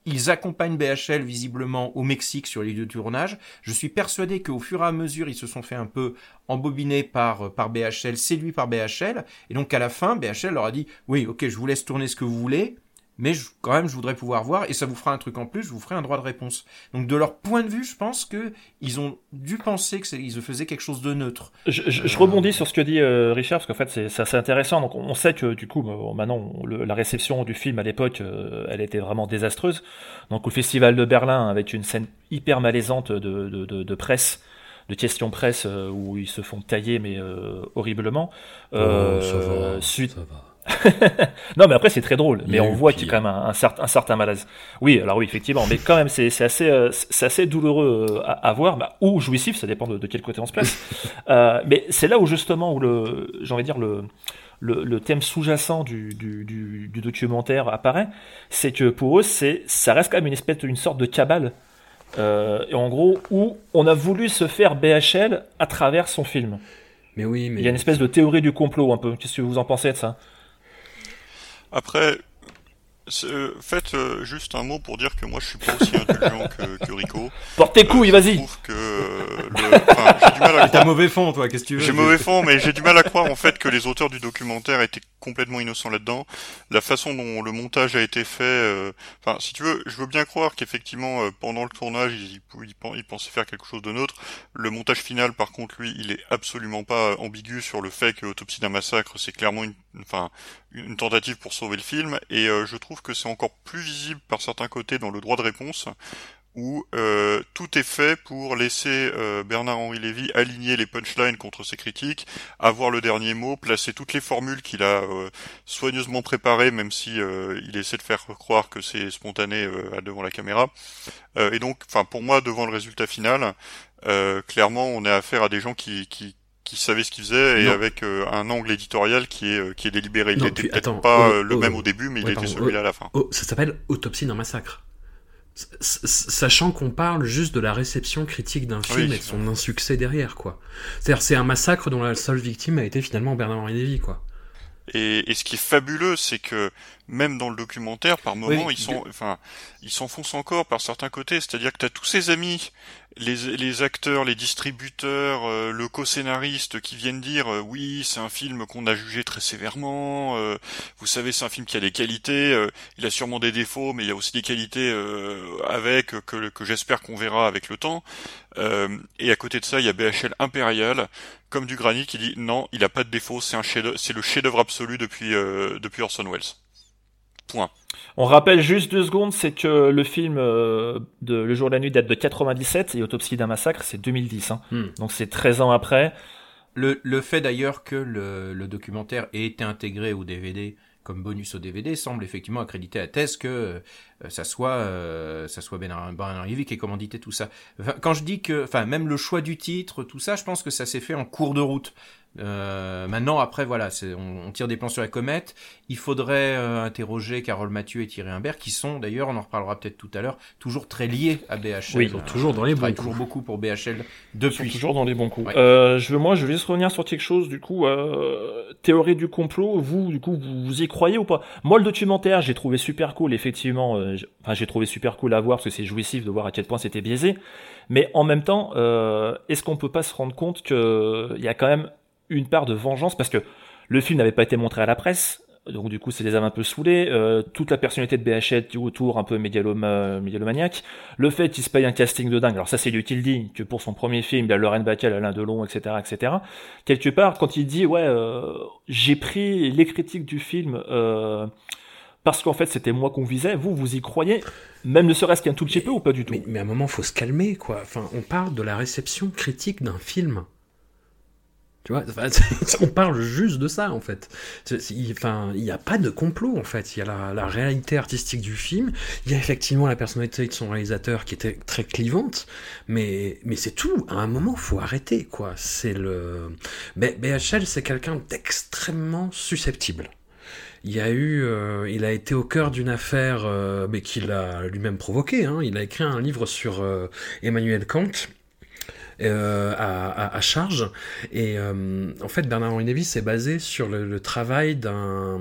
ils accompagnent BHL visiblement au Mexique sur les lieux de tournage. Je suis persuadé qu'au fur et à mesure, ils se sont fait un peu embobiner par, par BHL, séduits par BHL. Et donc à la fin, BHL leur a dit, oui, ok, je vous laisse tourner ce que vous voulez, mais je, quand même, je voudrais pouvoir voir, et ça vous fera un truc en plus, je vous ferai un droit de réponse. Donc, de leur point de vue, je pense que ils ont dû penser qu'ils faisaient quelque chose de neutre. Je, je, je rebondis sur ce que dit euh, Richard, parce qu'en fait, c'est assez intéressant. Donc, on sait que, du coup, bon, maintenant, le, la réception du film à l'époque, euh, elle était vraiment désastreuse. Donc, au Festival de Berlin, avec une scène hyper malaisante de, de, de, de presse, de questions presse euh, où ils se font tailler mais euh, horriblement. Euh, oh, ça va, suite... ça va. [LAUGHS] non, mais après c'est très drôle, mais on voit qu'il y a quand même un, un, certain, un, certain malaise. Oui, alors oui, effectivement, mais quand même c'est assez, euh, assez douloureux à, à voir, bah, ou jouissif, ça dépend de, de, quel côté on se place. [LAUGHS] euh, mais c'est là où justement où le, j'ai envie de dire le, le, le thème sous-jacent du, du, du, du, documentaire apparaît, c'est que pour eux, c'est, ça reste quand même une espèce, une sorte de cabale. Euh, et en gros, où on a voulu se faire BHL à travers son film. Mais oui, mais il y a une espèce de théorie du complot un peu. Qu'est-ce que vous en pensez de ça? Après, euh, faites euh, juste un mot pour dire que moi je suis pas aussi indulgent que, que Rico. Porte tes couilles, euh, vas-y. Je trouve que le, enfin, j'ai du mal à [LAUGHS] T'as mauvais fond, toi. Qu'est-ce que tu veux? J'ai mauvais fond, mais j'ai du mal à croire en fait que les auteurs du documentaire étaient complètement innocents là-dedans. La façon dont le montage a été fait, euh, enfin, si tu veux, je veux bien croire qu'effectivement euh, pendant le tournage ils, ils, ils, pensaient faire quelque chose de neutre. Le montage final, par contre, lui, il est absolument pas ambigu sur le fait que Autopsie d'un massacre, c'est clairement une, enfin, une tentative pour sauver le film, et euh, je trouve que c'est encore plus visible par certains côtés dans le droit de réponse, où euh, tout est fait pour laisser euh, Bernard-Henri Lévy aligner les punchlines contre ses critiques, avoir le dernier mot, placer toutes les formules qu'il a euh, soigneusement préparées, même si euh, il essaie de faire croire que c'est spontané euh, devant la caméra. et donc, enfin, pour moi, devant le résultat final, clairement, on a affaire à des gens qui, qui qui savait ce qu'il faisait et non. avec euh, un angle éditorial qui est qui est délibéré. Il n'était peut-être pas oh, le oh, même au début, mais ouais, il était celui-là oh, à la fin. ça s'appelle Autopsie d'un massacre. Sachant qu'on parle juste de la réception critique d'un film oui, et de son insuccès derrière, quoi. C'est-à-dire, c'est un massacre dont la seule victime a été finalement Bernard-Henri Lévy, quoi. Et, et, ce qui est fabuleux, c'est que même dans le documentaire, par moments, oui, ils sont, enfin, ils s'enfoncent encore par certains côtés. C'est-à-dire que tu as tous ces amis, les, les acteurs, les distributeurs, euh, le co-scénariste qui viennent dire euh, oui, c'est un film qu'on a jugé très sévèrement. Euh, vous savez, c'est un film qui a des qualités. euh, il a sûrement des défauts, mais il y a aussi des qualités euh, avec que, que j'espère qu'on verra avec le temps. Euh, et à côté de ça, il y a BHL Impérial, comme du granit, qui dit non, il a pas de défaut. C'est un c'est le chef-d'œuvre absolu depuis euh, depuis Orson Welles. Point. On rappelle juste deux secondes, c'est que le film euh, de Le jour et la nuit date de 97 et Autopsie d'un massacre c'est 2010. Hein. Hmm. Donc c'est 13 ans après. Le, le fait d'ailleurs que le, le, documentaire ait été intégré au DVD comme bonus au DVD semble effectivement accréditer la thèse que euh, ça soit euh, ça soit Bernard, Bernard Lévy qui ait commandité tout ça. Enfin, quand je dis que, enfin même le choix du titre, tout ça, je pense que ça s'est fait en cours de route. Euh, maintenant, après, voilà, on, on, tire des plans sur la comète. Il faudrait euh, interroger Carole Mathieu et Thierry Imbert, qui sont d'ailleurs, on en reparlera peut-être tout à l'heure, toujours très liés à BHL. Oui, ils sont toujours dans les bons coups. toujours beaucoup pour BHL depuis. Ils sont toujours dans les bons coups. Ouais. Euh, je veux, moi, je vais juste revenir sur quelque chose, du coup, euh, théorie du complot. Vous, du coup, vous, vous y croyez ou pas? Moi, le documentaire, j'ai trouvé super cool, effectivement. Enfin, j'ai trouvé super cool à voir parce que c'est jouissif de voir à quel point c'était biaisé. Mais en même temps, est-ce qu'on peut pas se rendre compte qu'il y a quand même une part de vengeance parce que le film n'avait pas été montré à la presse, donc du coup ça les a un peu saoulés. Euh, toute la personnalité de BHL autour, un peu mégalomaniaque. Le fait qu'il se paye un casting de dingue, alors ça c'est lui qui le dit, que pour son premier film, il y a Lorraine Bacall, Alain Delon, etc., etc. Quelque part, quand il dit ouais, euh, j'ai pris les critiques du film. Euh, parce qu'en fait c'était moi qu'on visait, vous vous y croyez, même ne serait-ce qu'un tout petit peu ou pas du tout? mais, mais à un moment faut se calmer quoi. Enfin, on parle de la réception critique d'un film. Tu vois, [LAUGHS] on parle juste de ça en fait. Enfin, il n'y a pas de complot en fait. Il y a la, réalité artistique du film. Il y a effectivement la personnalité de son réalisateur qui était très clivante, mais mais c'est tout. À un moment, faut arrêter quoi. C'est le. Mais BHL, c'est quelqu'un d'extrêmement susceptible. Il a eu, euh, il a été au cœur d'une affaire, euh, mais qu'il a lui-même provoqué. Hein. Il a écrit un livre sur euh, Emmanuel Kant euh, à, à, à, charge. Et euh, en fait, Bernard-Henri Lévy s'est basé sur le, le travail d'un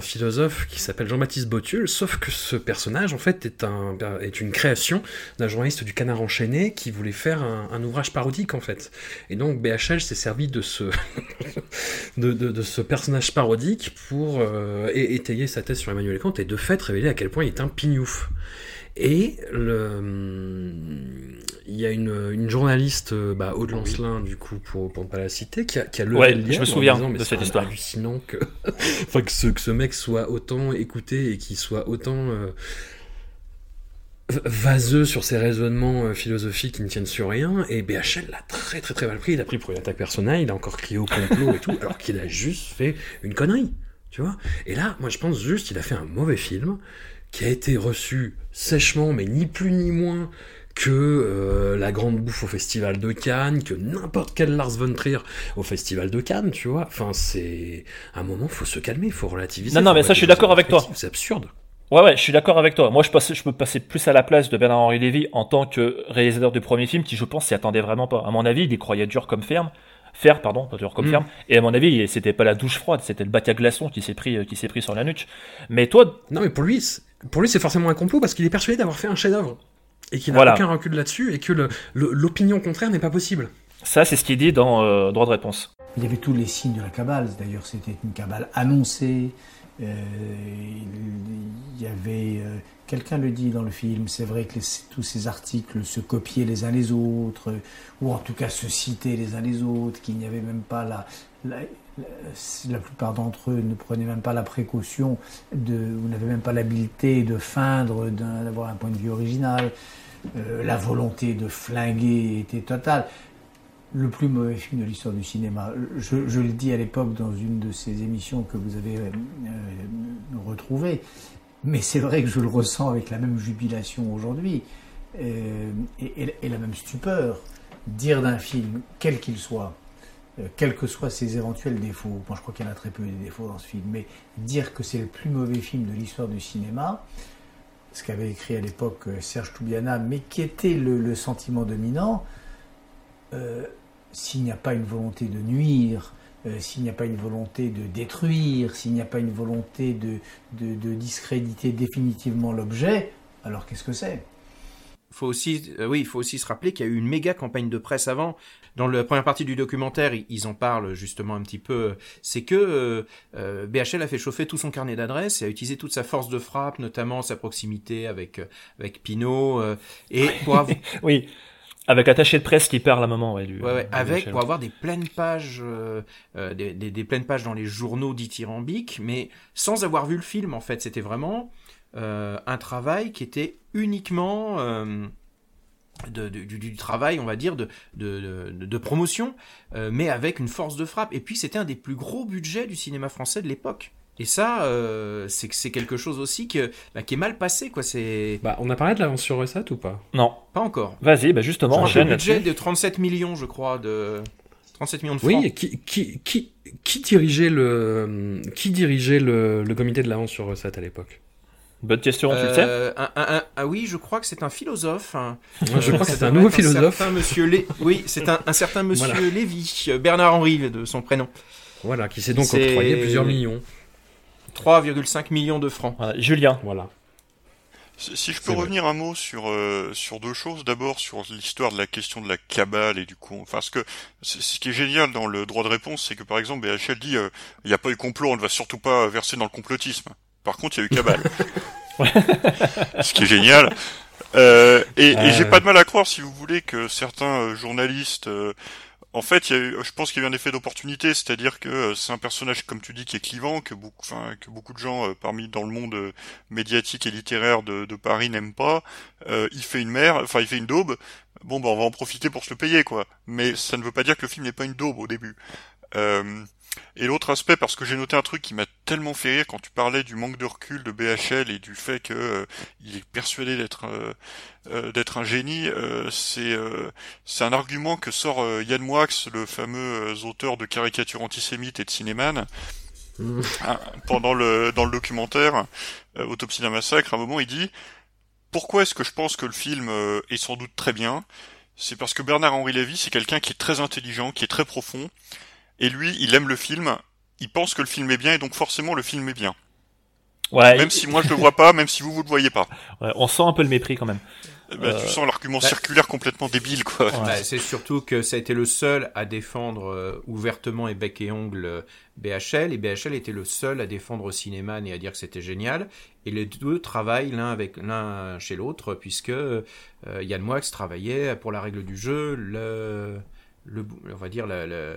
philosophe qui s'appelle Jean-Baptiste Botul, sauf que ce personnage, en fait, est, un, est une création d'un journaliste du Canard enchaîné qui voulait faire un, un ouvrage parodique, en fait. Et donc, BHL s'est servi de ce, [LAUGHS] de, de, de, ce personnage parodique pour euh, étayer sa thèse sur Emmanuel Kant et de fait révéler à quel point il est un pignouf. Et le... il y a une, une journaliste, bah, Aude Lancelin, du coup, pour, pour ne pas la citer, qui a, qui a levé ouais, le lien je me souviens disant, de cette histoire. hallucinant que, [LAUGHS] enfin, que, ce, que ce mec soit autant écouté et qu'il soit autant euh, vaseux sur ses raisonnements euh, philosophiques qui ne tiennent sur rien. Et BHL l'a très très très mal pris. Il a pris pour une attaque personnelle, il a encore crié au complot et tout, alors qu'il a juste fait une connerie. Tu vois Et là, moi je pense juste qu'il a fait un mauvais film qui a été reçu sèchement, mais ni plus ni moins que euh, la grande bouffe au festival de Cannes, que n'importe quel Lars von Trier au festival de Cannes, tu vois. Enfin, c'est un moment, faut se calmer, faut relativiser. Non, non, mais ça, je suis d'accord avec toi. C'est absurde. Ouais, ouais, je suis d'accord avec toi. Moi, je, passe, je peux passer plus à la place de Bernard-Henri Lévy en tant que réalisateur du premier film, qui, je pense, s'y attendait vraiment pas. À mon avis, il y croyait dur comme ferme. Faire, pardon, comme Mm. ferme. Et à mon avis, c'était pas la douche froide, c'était le bac à glaçons qui s'est pris, qui s'est pris sur la nuque. Mais toi. Non, mais pour lui, c'est- pour lui, c'est forcément un complot parce qu'il est persuadé d'avoir fait un chef-d'œuvre. Et qu'il n'a Voilà. aucun recul là-dessus et que le- le- l'opinion contraire n'est pas possible. Ça, c'est ce qu'il dit dans euh, Droit de réponse. Il y avait tous les signes de la cabale. D'ailleurs, c'était une cabale annoncée. Euh, il y avait. euh, Quelqu'un le dit dans le film, c'est vrai que tous ces articles se copiaient les uns les autres, ou en tout cas se citaient les uns les autres, qu'il n'y avait même pas la. la, plupart d'entre eux ne prenaient même pas la précaution de. ou n'avaient même pas l'habileté de feindre, d'avoir un point de vue original. Euh, la volonté de flinguer était totale le plus mauvais film de l'histoire du cinéma. Je, le dis à l'époque dans une de ces émissions que vous avez euh, euh, retrouvées, mais c'est vrai que je le ressens avec la même jubilation aujourd'hui euh, et, la même stupeur. Dire d'un film, quel qu'il soit, euh, quels que soient ses éventuels défauts, moi je crois qu'il y en a très peu des défauts dans ce film, mais dire que c'est le plus mauvais film de l'histoire du cinéma, ce qu'avait écrit à l'époque Serge Toubiana, mais qui était le sentiment dominant, euh, s'il n'y a pas une volonté de nuire, euh, s'il n'y a pas une volonté de détruire, s'il n'y a pas une volonté de, de, de discréditer définitivement l'objet, alors qu'est-ce que c'est? Faut aussi, euh, oui, il faut aussi se rappeler qu'il y a eu une méga campagne de presse avant. Dans la première partie du documentaire, ils, en parlent justement un petit peu. C'est que euh, BHL a fait chauffer tout son carnet d'adresses et a utilisé toute sa force de frappe, notamment sa proximité avec avec Pinot euh, et [LAUGHS] pour avoir, oui, avec l'attaché de presse qui parle à un moment, ouais, du, Ouais, ouais, du avec pour avoir des pleines pages, euh, euh, des, des, des pleines pages dans les journaux dithyrambiques, mais sans avoir vu le film en fait. C'était vraiment euh, un travail qui était uniquement euh, de, de- du, du travail, on va dire, de, de, promotion, euh, mais avec une force de frappe. Et puis c'était un des plus gros budgets du cinéma français de l'époque. Et ça, euh, c'est quelque chose aussi que, bah, qui est mal passé, quoi. C'est. Bah, on a parlé de l'avance sur recette ou pas? Non. Pas encore. Vas-y, bah justement, le budget de 37 millions, je crois, de 37 millions de francs. Oui, et qui, qui, qui, qui dirigeait le, qui dirigeait le, le comité de l'avance sur recette à l'époque? Bonne question, Euh, un- un- un- ah oui, je crois que c'est un philosophe. hein. Ouais, je crois que c'est un nouveau philosophe. certain monsieur Lé- Oui, c'est un, un certain monsieur Voilà. Lévy, euh, Bernard Henry de son prénom. Voilà, qui s'est donc octroyé plusieurs millions. 3,5 millions de francs. Julien. Voilà. Si je peux vrai. revenir un mot sur euh, sur deux choses, d'abord sur l'histoire de la question de la cabale et du con. Enfin, ce que ce qui est génial dans le droit de réponse, c'est que par exemple BHL dit euh, il n'y a pas eu complot, on ne va surtout pas verser dans le complotisme. Par contre, il y a eu cabale. [LAUGHS] ce qui est génial. Euh, et et j'ai Euh. pas de mal à croire, si vous voulez, que certains euh, journalistes euh, en fait, il y a eu, je pense qu'il y a eu un effet d'opportunité, c'est-à-dire que euh, c'est un personnage, comme tu dis, qui est clivant, que beaucoup, enfin, que beaucoup de gens euh, parmi dans le monde euh, médiatique et littéraire de, Paris n'aiment pas. Il fait une mère, enfin, il fait une daube. Bon, bah, on va en profiter pour se le payer, quoi. Mais ça ne veut pas dire que le film n'est pas une daube au début. Euh, et l'autre aspect, parce que j'ai noté un truc qui m'a tellement fait rire quand tu parlais du manque de recul de BHL et du fait que euh, il est persuadé d'être euh, euh, d'être un génie, euh, c'est euh, c'est un argument que sort euh, Yann Moix, le fameux euh, auteur de caricatures antisémites et de cinéman, Mm. hein, pendant le dans le documentaire euh, Autopsie d'un massacre. À un moment, il dit pourquoi est-ce que je pense que le film euh, est sans doute très bien? C'est parce que Bernard-Henri Lévy, c'est quelqu'un qui est très intelligent, qui est très profond, et lui, il aime le film, il pense que le film est bien, et donc forcément le film est bien. Ouais. Même si moi je le vois pas, même si vous vous le voyez pas. [LAUGHS] Ouais, on sent un peu le mépris quand même. Eh ben, Euh, tu sens l'argument bah- circulaire complètement débile, quoi. Bah, c'est surtout que ça a été le seul à défendre euh, ouvertement et bec et ongle euh, BHL, et BHL était le seul à défendre au cinéma et à dire que c'était génial. Et les deux travaillent l'un avec l'un chez l'autre, puisque euh, Yann Moix travaillait pour la règle du jeu, le, le on va dire le, le,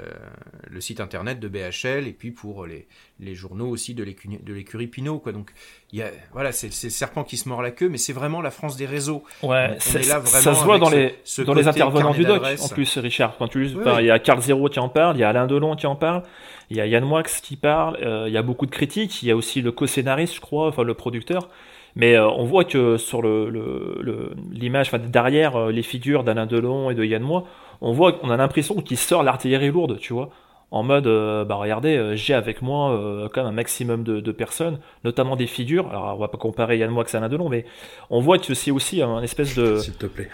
le site internet de BHL, et puis pour les, les journaux aussi de l'écurie Pinot, quoi. Donc y a, voilà, c'est le serpent qui se mord la queue, mais c'est vraiment la France des réseaux. Ouais, On- on c'est- est là ça vraiment se voit dans ce- les ce dans les intervenants du doc en plus Richard quand tu Oui, il y a Carl Zero qui en parle, il y a Alain Delon qui en parle, il y a Yann Moix qui parle, euh, il y a beaucoup de critiques, il y a aussi le co-scénariste je crois, enfin le producteur. Mais euh, on voit que sur le le- le- l'image, enfin derrière euh, les figures d'Alain Delon et de Yann Moix, on voit qu'on a l'impression qu'il sort l'artillerie lourde, tu vois. En mode, euh, bah regardez, euh, j'ai avec moi euh, quand même un maximum de, de personnes, notamment des figures. Alors on va pas comparer Yann Moix à Alain Delon, mais on voit que c'est aussi un espèce de. S'il te plaît.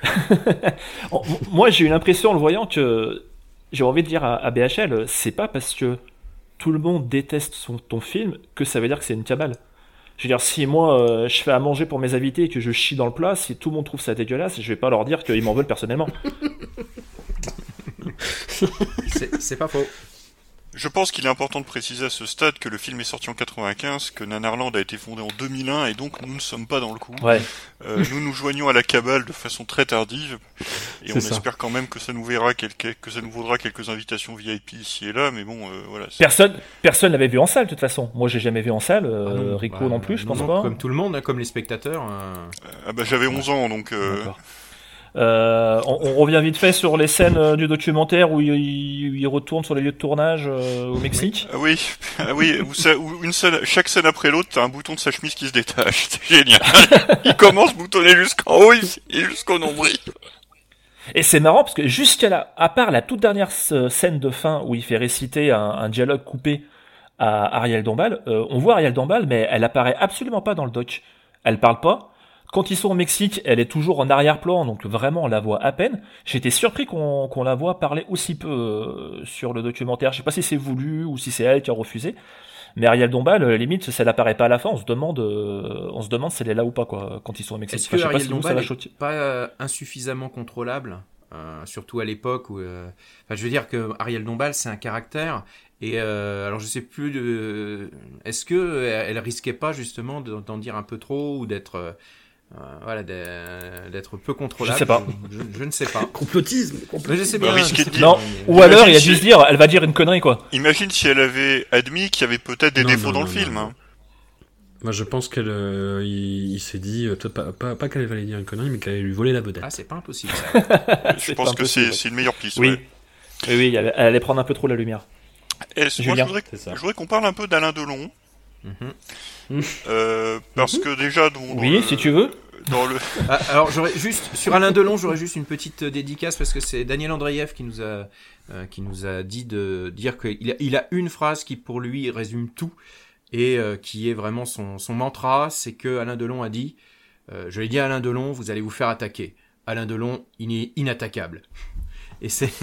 [LAUGHS] Moi, j'ai eu l'impression en le voyant que j'ai envie de dire à, à BHL, c'est pas parce que tout le monde déteste son, ton film que ça veut dire que c'est une cabale. Je veux dire, si moi euh, je fais à manger pour mes invités et que je chie dans le plat, si tout le monde trouve ça dégueulasse, je vais pas leur dire qu'ils m'en veulent personnellement. [LAUGHS] C'est pas faux. Je pense qu'il est important de préciser à ce stade que le film est sorti en 95, que Nanarland a été fondé en 2001 et donc nous ne sommes pas dans le coup. Ouais. Euh, nous nous joignons à la cabale de façon très tardive et on ça. espère quand même que ça nous verra quelques, que ça nous vaudra quelques invitations VIP ici et là, mais bon, euh, voilà. Personne, personne l'avait vu en salle de toute façon. Moi, j'ai jamais vu en salle. euh, Ah non, Rico bah, non plus, je pense non, pas. Comme tout le monde, hein, comme les spectateurs. euh, Ah bah j'avais 11 ans donc. Euh. Euh, on, on revient vite fait sur les scènes euh, du documentaire où il, il- il retourne sur les lieux de tournage euh, au Mexique. Ah oui, ah oui, où ça- où une scène, chaque scène après l'autre, t'as un bouton de sa chemise qui se détache. [LAUGHS] C'est génial. il commence boutonné jusqu'en haut et jusqu'au nombril. Et c'est marrant parce que jusqu'à la, à part la toute dernière s- scène de fin où il fait réciter un, un dialogue coupé à Ariel Dombal, euh, on voit Ariel Dombal, mais elle apparaît absolument pas dans le doc. Elle parle pas. Quand ils sont au Mexique, elle est toujours en arrière-plan, donc vraiment on la voit à peine. J'étais surpris qu'on qu'on la voit parler aussi peu euh, sur le documentaire. Je sais pas si c'est voulu ou si c'est elle qui a refusé. Mais Ariel Dombal, limite, si elle apparaît pas à la fin, on se demande, euh, on se demande si elle est là ou pas, quoi, quand ils sont au Mexique. Est-ce Enfin, je sais pas Ariel si Dombal l'a est choqué. pas euh, insuffisamment contrôlable, euh, surtout à l'époque où, euh, enfin, je veux dire que Ariel Dombal c'est un caractère et euh, alors je sais plus de, est-ce que euh, elle risquait pas justement de- d'en dire un peu trop ou d'être euh, euh, voilà, d'être d'être peu contrôlable. Je sais pas. Je, je ne sais pas. [LAUGHS] Complotisme. Mais je sais Bah, bien. risquer je de sais dire- Non. Ou alors, il a Imagine dû si- se dire, elle va dire une connerie, quoi. Imagine si elle avait admis qu'il y avait peut-être des Non, défauts non, dans non, le non, film. non. hein. Moi, je pense qu'elle, euh, il, il s'est dit, euh, peut-être pas, pas, pas qu'elle allait dire une connerie, mais qu'elle allait lui voler la vedette. Ah, c'est pas impossible. Ça. [LAUGHS] Je pense que c'est une meilleure piste. Oui. ouais. Oui, oui, elle, elle allait prendre un peu trop la lumière. Et moi, voudrais, je voudrais qu'on parle un peu d'Alain Delon. Mhm. Euh, parce que déjà, dans, dans Oui, le- si tu veux. Dans le... Ah, alors j'aurais juste sur Alain Delon, j'aurais juste une petite euh, dédicace parce que c'est Daniel Andreev qui nous a euh, qui nous a dit de dire qu'il a, il a une phrase qui pour lui résume tout et euh, qui est vraiment son, son mantra, c'est que Alain Delon a dit euh, je l'ai dit à Alain Delon, vous allez vous faire attaquer. Alain Delon, il est inattaquable. Et c'est [LAUGHS]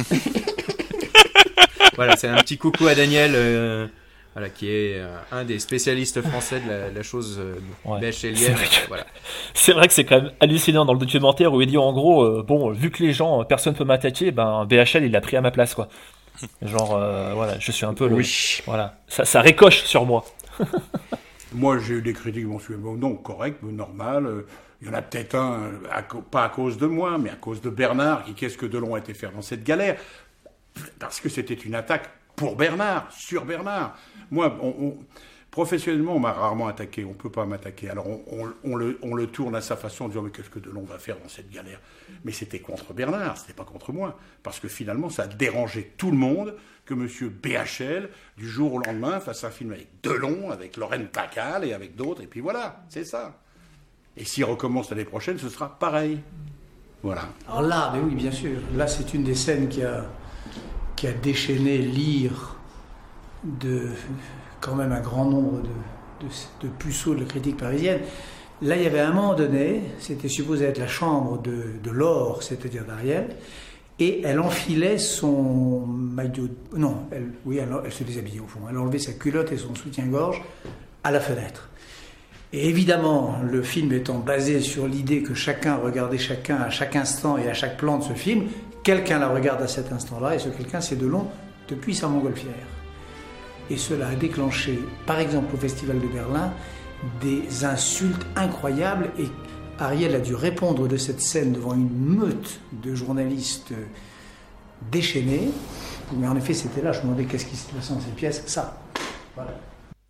voilà, c'est un petit coucou à Daniel. Voilà, qui est euh, un des spécialistes français de la, la chose euh, Ouais. C'est vrai que- Voilà. C'est vrai que c'est quand même hallucinant dans le documentaire où il dit en gros, euh, bon, vu que les gens, euh, personne peut m'attaquer, ben BHL il l'a pris à ma place, quoi. Genre, euh, voilà, je suis un peu le. Oui. Voilà, ça, ça récoche sur moi. [LAUGHS] Moi, j'ai eu des critiques mensuellement, non, correct, mais normal. Il y en a peut-être un, à pas à cause de moi, mais à cause de Bernard, qui qu'est-ce que Delon a été faire dans cette galère? Parce que c'était une attaque pour Bernard, sur Bernard. Moi, on- on- professionnellement, on m'a rarement attaqué, on ne peut pas m'attaquer. Alors on, le, tourne à sa façon en disant, mais qu'est-ce que Delon va faire dans cette galère? Mais c'était contre Bernard, c'était pas contre moi. Parce que finalement, ça a dérangé tout le monde que M. BHL, du jour au lendemain, fasse un film avec Delon, avec Lorraine Tacal et avec d'autres, et puis voilà, c'est ça. Et s'il recommence l'année prochaine, ce sera pareil. Voilà. Alors là, mais oui, bien sûr. Là, c'est une des scènes qui a, qui a déchaîné l'ire de quand même un grand nombre de, de, de puceaux de la critique parisienne. Là, il y avait un moment donné, c'était supposé être la chambre de, de l'or, c'est-à-dire d'Ariel, et elle enfilait son maillot. Non, elle, oui, elle, elle se déshabillait au fond. Elle enlevait sa culotte et son soutien-gorge à la fenêtre. Et évidemment, le film étant basé sur l'idée que chacun regardait chacun à chaque instant et à chaque plan de ce film, quelqu'un la regarde à cet instant-là, et ce quelqu'un, c'est Delon depuis sa montgolfière. Et cela a déclenché, par exemple au Festival de Berlin, des insultes incroyables et Ariel a dû répondre de cette scène devant une meute de journalistes déchaînés. Mais en effet, c'était là, je me demandais qu'est-ce qui se passait dans ces pièces. Ça. Voilà.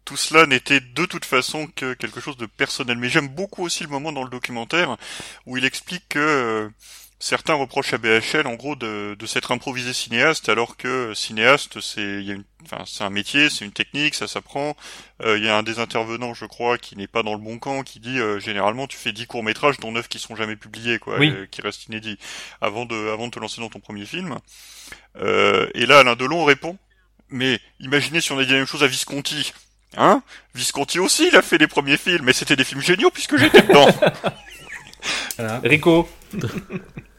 Tout cela n'était de toute façon que quelque chose de personnel. Mais j'aime beaucoup aussi le moment dans le documentaire où il explique que euh, certains reprochent à BHL en gros de, de s'être improvisé cinéaste alors que cinéaste c'est il y a une enfin c'est un métier c'est une technique ça s'apprend. Euh, il y a un des intervenants je crois qui n'est pas dans le bon camp qui dit euh, généralement tu fais 10 courts métrages dont 9 qui sont jamais publiés quoi Oui. euh, qui restent inédits avant de avant de te lancer dans ton premier film. Euh, et là Alain Delon répond mais imaginez si on a dit la même chose à Visconti. Hein? Visconti aussi il a fait les premiers films et c'était des films géniaux puisque j'étais dedans. [LAUGHS] Rico [LAUGHS]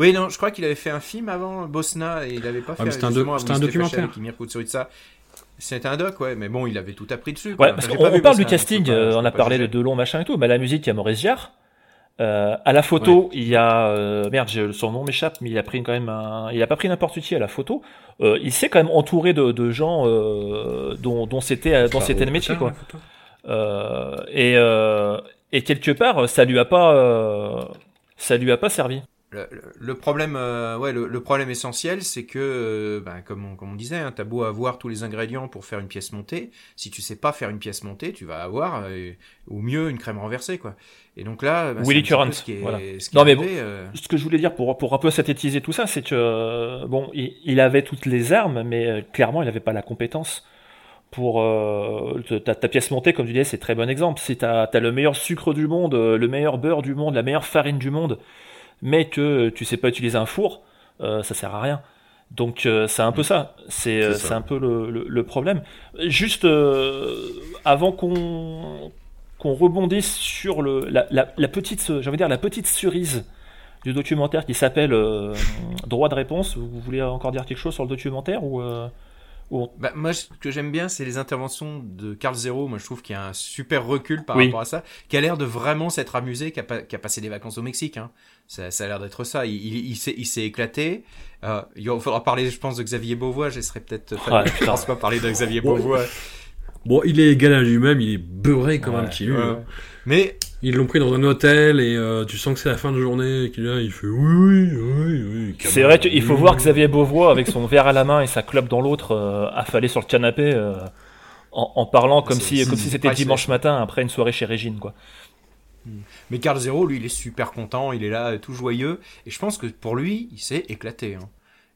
Oui, non, je crois qu'il avait fait un film avant Bosna et il avait pas Ah, fait. c'était un c'était un documentaire. C'était un doc, ouais, mais bon, il avait tout appris dessus. Ouais, parce on parle du casting, pas- euh, on a parlé de Delon, machin et tout, mais à la musique, il y a Maurice Jarre. Euh, à la photo, il y a euh, merde, son nom m'échappe, mais il a pris quand même un, il a pas pris n'importe qui à la photo. Euh, il s'est quand même entouré de, de gens euh, dont, dont c'était dont c'était le métier quoi. Euh, et euh, et quelque part, ça lui a pas euh, ça lui a pas servi. Le, problème, euh, ouais, le, le problème essentiel, c'est que, euh, ben, comme, on, comme on disait, hein, t'as beau avoir tous les ingrédients pour faire une pièce montée, si tu sais pas faire une pièce montée, tu vas avoir, euh, au mieux, une crème renversée, quoi. Et donc là, ben, Willy Current. ce qui est- voilà. ce qui Non est mais bon, euh, ce que je voulais dire pour pour un peu synthétiser tout ça, c'est que bon, il, il avait toutes les armes, mais euh, clairement, il n'avait pas la compétence pour euh, ta, ta pièce montée, comme tu disais, c'est très bon exemple. Si t'as as le meilleur sucre du monde, le meilleur beurre du monde, la meilleure farine du monde, mais que tu sais pas utiliser un four, euh, ça sert à rien. Donc euh, c'est un peu ça. C'est euh, ça. c'est un peu le, le- le problème. Juste euh, avant qu'on qu'on rebondisse sur le, la, la, la petite, dire la petite cerise du documentaire qui s'appelle Droit de réponse. Vous voulez encore dire quelque chose sur le documentaire ou, ou Bah, moi, ce que j'aime bien, c'est les interventions de Carl Zero. Moi, je trouve qu'il y a un super recul par Oui. rapport à ça, qui a l'air de vraiment s'être amusé, qui a, pas- qui a passé des vacances au Mexique. Hein. Ça, ça a l'air d'être ça. Il, il, il s'est, éclaté. Euh, il faudra parler, je pense, de Xavier Beauvois. Je serais peut-être. Ah, je pense pas parler de Xavier Beauvois. Bon, il est égal à lui-même, il est beurré comme un Ouais, petit lu. ouais. hein. Mais Ils l'ont pris dans un hôtel et euh, tu sens que c'est la fin de journée et qu'il est là, il fait oui, oui, oui, oui. C'est vrai qu'il faut voir Xavier Beauvois avec son verre à la main et sa clope dans l'autre, euh, affalé sur le canapé, euh, en, en parlant comme si, comme si c'était dimanche matin après une soirée chez Régine, quoi. Mais Carl Zero, lui, il est super content, il est là, tout joyeux. Et je pense que pour lui, il s'est éclaté. hein.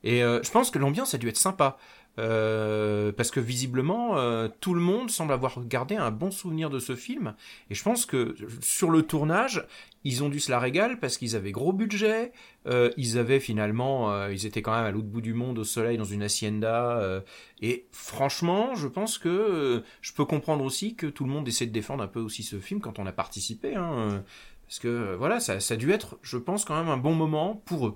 Et euh, je pense que l'ambiance a dû être sympa. Euh, parce que visiblement, euh, tout le monde semble avoir gardé un bon souvenir de ce film. Et je pense que sur le tournage, ils ont dû se la régaler parce qu'ils avaient gros budget. Euh, ils avaient finalement, euh, ils étaient quand même à l'autre bout du monde au soleil dans une hacienda. euh, et franchement, je pense que je peux comprendre aussi que tout le monde essaie de défendre un peu aussi ce film quand on a participé. Hein, parce que voilà, ça, ça a dû être, je pense, quand même un bon moment pour eux.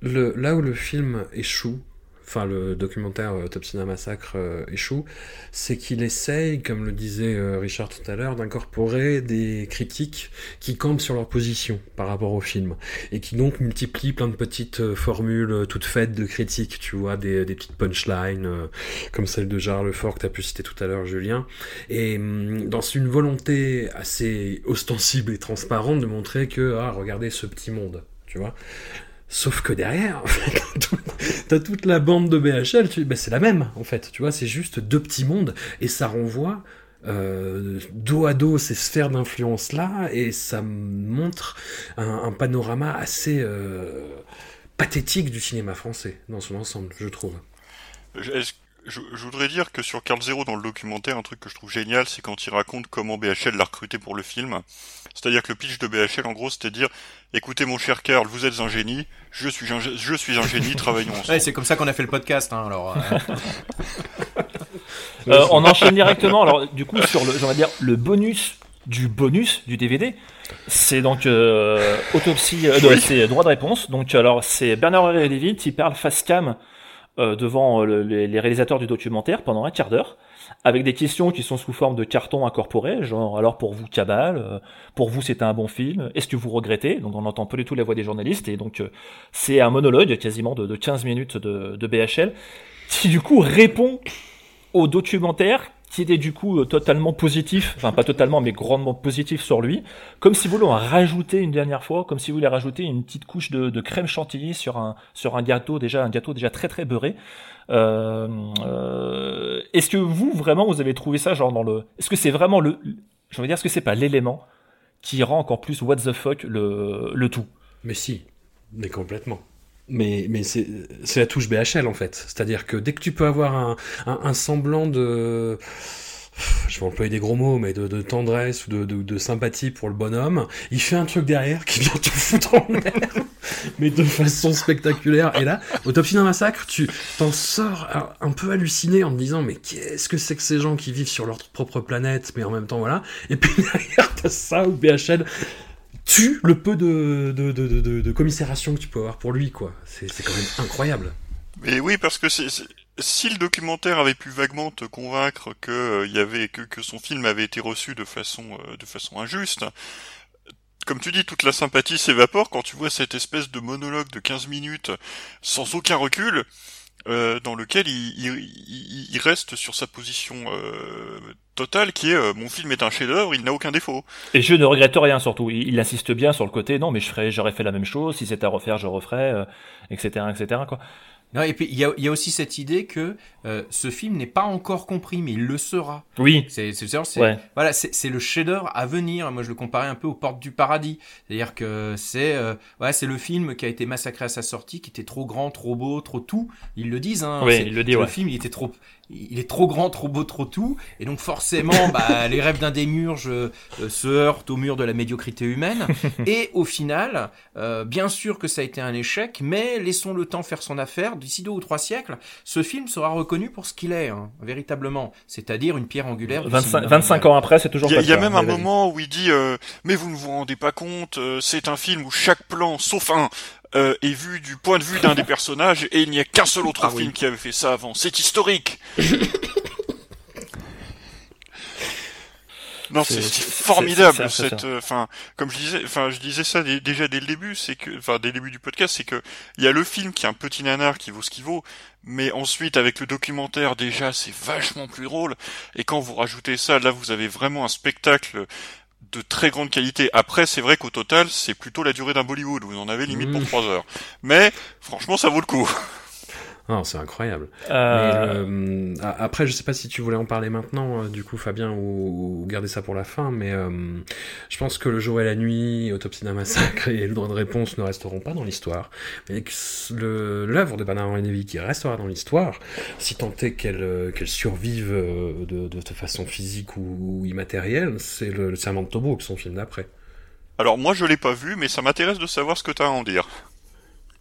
Le, là où le film échoue, enfin le documentaire euh, d'un massacre euh, échoue, c'est qu'il essaye, comme le disait euh, Richard tout à l'heure, d'incorporer des critiques qui campent sur leur position par rapport au film. Et qui donc multiplient plein de petites formules toutes faites de critiques, tu vois, des, petites punchlines comme celle de Gérard Lefort que tu as pu citer tout à l'heure, Julien, et hum, dans une volonté assez ostensible et transparente de montrer que, ah, regardez ce petit monde, tu vois. Sauf que derrière, [LAUGHS] t'as toute la bande de BHL, tu, bah, c'est la même, en fait, tu vois, c'est juste deux petits mondes, et ça renvoie euh, dos à dos ces sphères d'influence-là, et ça montre un, panorama assez euh, pathétique du cinéma français, dans son ensemble, je trouve. Est-ce- je- je voudrais dire que sur Carl Zero dans le documentaire, un truc que je trouve génial, c'est quand il raconte comment BHL l'a recruté pour le film. C'est-à-dire que le pitch de BHL, en gros, c'était de dire écoutez mon cher Carl, vous êtes un génie, je suis un, je suis un génie, travaillons ensemble. Ouais, c'est comme ça qu'on a fait le podcast. Hein, alors, euh, [LAUGHS] Euh, on enchaîne directement. Alors, du coup, sur le, j'aimerais dire, le bonus du bonus du DVD. C'est donc euh, autopsie, euh, non, c'est droit de réponse. Donc alors c'est Bernard Lévy qui parle face cam euh, devant euh, le- les, réalisateurs du documentaire pendant un quart d'heure, avec des questions qui sont sous forme de carton incorporé, genre alors pour vous Cabal, euh, pour vous c'était un bon film, est-ce que vous regrettez? Donc on n'entend pas du tout la voix des journalistes et donc euh, c'est un monologue quasiment de, de 15 minutes de, de BHL qui du coup répond au documentaire qui du coup euh, totalement positif, enfin pas totalement mais grandement positif sur lui, comme si en rajouter une dernière fois, comme si vous voulez rajouter une petite couche de, de crème chantilly sur un sur un gâteau déjà un gâteau déjà très très beurré. Euh, euh, est-ce que vous vraiment vous avez trouvé ça genre dans le, est-ce que c'est vraiment le, je veux dire est-ce que c'est pas l'élément qui rend encore plus what the fuck le le tout? Mais si, mais complètement. Mais, mais c'est la touche BHL en fait. C'est-à-dire que dès que tu peux avoir un, semblant de. Je vais employer des gros mots, mais de, tendresse ou de, sympathie pour le bonhomme, il fait un truc derrière qui vient te [LAUGHS] foutre en l'air, mais de façon spectaculaire. Et là, Autopsie d'un massacre, tu t'en sors un, un peu halluciné en te disant, mais qu'est-ce que c'est que ces gens qui vivent sur leur propre planète, mais en même temps, voilà. Et puis [LAUGHS] derrière, t'as ça où BHL tue le peu de, de, de, de, de- commisération que tu peux avoir pour lui, quoi. C'est quand même incroyable. Mais oui, parce que c'est, si le documentaire avait pu vaguement te convaincre que euh, il y avait que, que son film avait été reçu de façon euh, de façon injuste, comme tu dis, toute la sympathie s'évapore quand tu vois cette espèce de monologue de 15 minutes sans aucun recul. euh, dans lequel il, il, il- il reste sur sa position totale qui est euh, mon film est un chef-d'œuvre, il n'a aucun défaut. Et je ne regrette rien surtout. Il, il insiste bien sur le côté non mais je ferais, j'aurais fait la même chose si c'était à refaire, je referais, euh, etc., etc. Quoi. Non, et puis il y a, il y a aussi cette idée que euh, ce film n'est pas encore compris, mais il le sera. Oui. C'est c'est c'est- c'est- Ouais. voilà, c'est c'est le chef-d'œuvre à venir. Moi, je le comparais un peu aux Portes du Paradis, c'est-à-dire que c'est euh, ouais, c'est le film qui a été massacré à sa sortie, qui était trop grand, trop beau, trop tout. Ils le disent. Hein, Oui, ils le ouais. Le film, il était trop, il est trop grand, trop beau, trop tout, et donc forcément, [LAUGHS] bah, les rêves d'un démurge euh, se heurtent au mur de la médiocrité humaine. [LAUGHS] et au final, euh, bien sûr que ça a été un échec, mais laissons le temps faire son affaire. D'ici deux ou trois siècles, ce film sera reconnu pour ce qu'il est, hein, véritablement, c'est-à-dire une pierre angulaire. du 25, cinéma 25 ans après, c'est toujours Il y a, y même un moment où il dit euh, mais vous ne vous rendez pas compte, euh, c'est un film où chaque plan, sauf un, euh, est vu du point de vue d'un des personnages et il n'y a qu'un seul autre Ah film oui. qui avait fait ça avant. C'est historique. [LAUGHS] Non, C'est- formidable cette, euh, enfin, comme je disais, enfin, je disais ça dé- déjà dès le début, c'est que, enfin, dès le début du podcast, c'est que il y a le film qui est un petit nanar qui vaut ce qu'il vaut, mais ensuite avec le documentaire déjà c'est vachement plus drôle, et quand vous rajoutez ça, là vous avez vraiment un spectacle de très grande qualité. Après, c'est vrai qu'au total, c'est plutôt la durée d'un Bollywood, vous en avez limite pour Mmh. trois heures. Mais franchement, ça vaut le coup. [LAUGHS] Non, c'est incroyable. Euh, Mais, euh, après, je sais pas si tu voulais en parler maintenant, euh, du coup, Fabien, ou, ou garder ça pour la fin, mais euh, je pense que Le jour et la nuit, Autopsie d'un massacre et Le droit de réponse ne resteront pas dans l'histoire, mais que s- le- l'œuvre de Bernard-Henri Lévy qui restera dans l'histoire, si tant est qu'elle euh, qu'elle survive de, de façon physique ou, ou immatérielle, c'est le, le Serment de Tobruk, son film d'après. Alors moi, je l'ai pas vu, mais ça m'intéresse de savoir ce que t'as à en dire.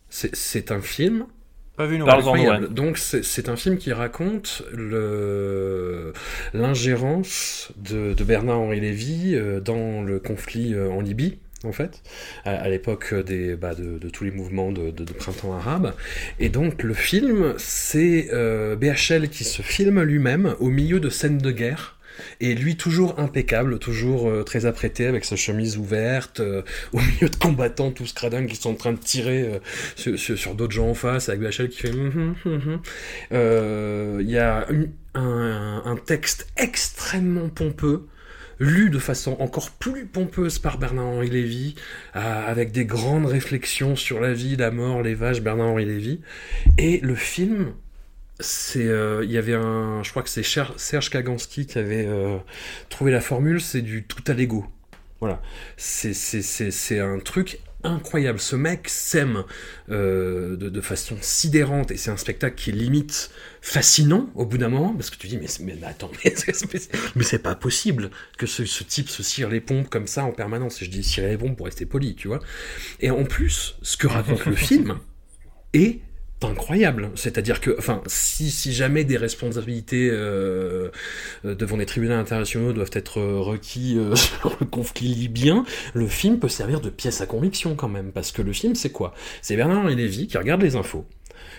C'est c'est un film Pas vu non incroyable. Donc c'est c'est un film qui raconte le l'ingérence de, de Bernard-Henri Lévy euh, dans le conflit euh, en Libye. En fait, à, à l'époque des bah, de, de tous les mouvements de, de- de printemps arabe, et donc le film, c'est euh, BHL qui se filme lui-même au milieu de scènes de guerre, et lui toujours impeccable, toujours euh, très apprêté avec sa chemise ouverte, euh, [LAUGHS] au milieu de combattants tous cradins qui sont en train de tirer euh, sur, d'autres gens en face, avec BHL qui fait Mhm, mhm. Euh, Il y a une- un, texte extrêmement pompeux, lu de façon encore plus pompeuse par Bernard-Henri Lévy, avec des grandes réflexions sur la vie, la mort, les vaches, Bernard-Henri Lévy. Et le film, c'est, euh, il y avait un, je crois que c'est Serge Kaganski qui avait euh, trouvé la formule, c'est du tout à l'ego. Voilà, c'est c'est c'est c'est un truc incroyable. Ce mec s'aime euh, de, de façon sidérante et c'est un spectacle qui est limite fascinant au bout d'un moment parce que tu dis mais, mais attends [LAUGHS] mais c'est, mais c'est- mais c'est pas possible que ce, ce type se cire les pompes comme ça en permanence. Et je dis cirer les pompes pour rester poli, tu vois. Et en plus, ce que raconte le [LAUGHS] film est incroyable. C'est-à-dire que, enfin, si, jamais des responsabilités euh, euh, devant des tribunaux internationaux doivent être euh, requis [LAUGHS] sur le conflit libyen, le film peut servir de pièce à conviction quand même. Parce que le film, c'est quoi? C'est Bernard-Henri Lévy qui regarde les infos,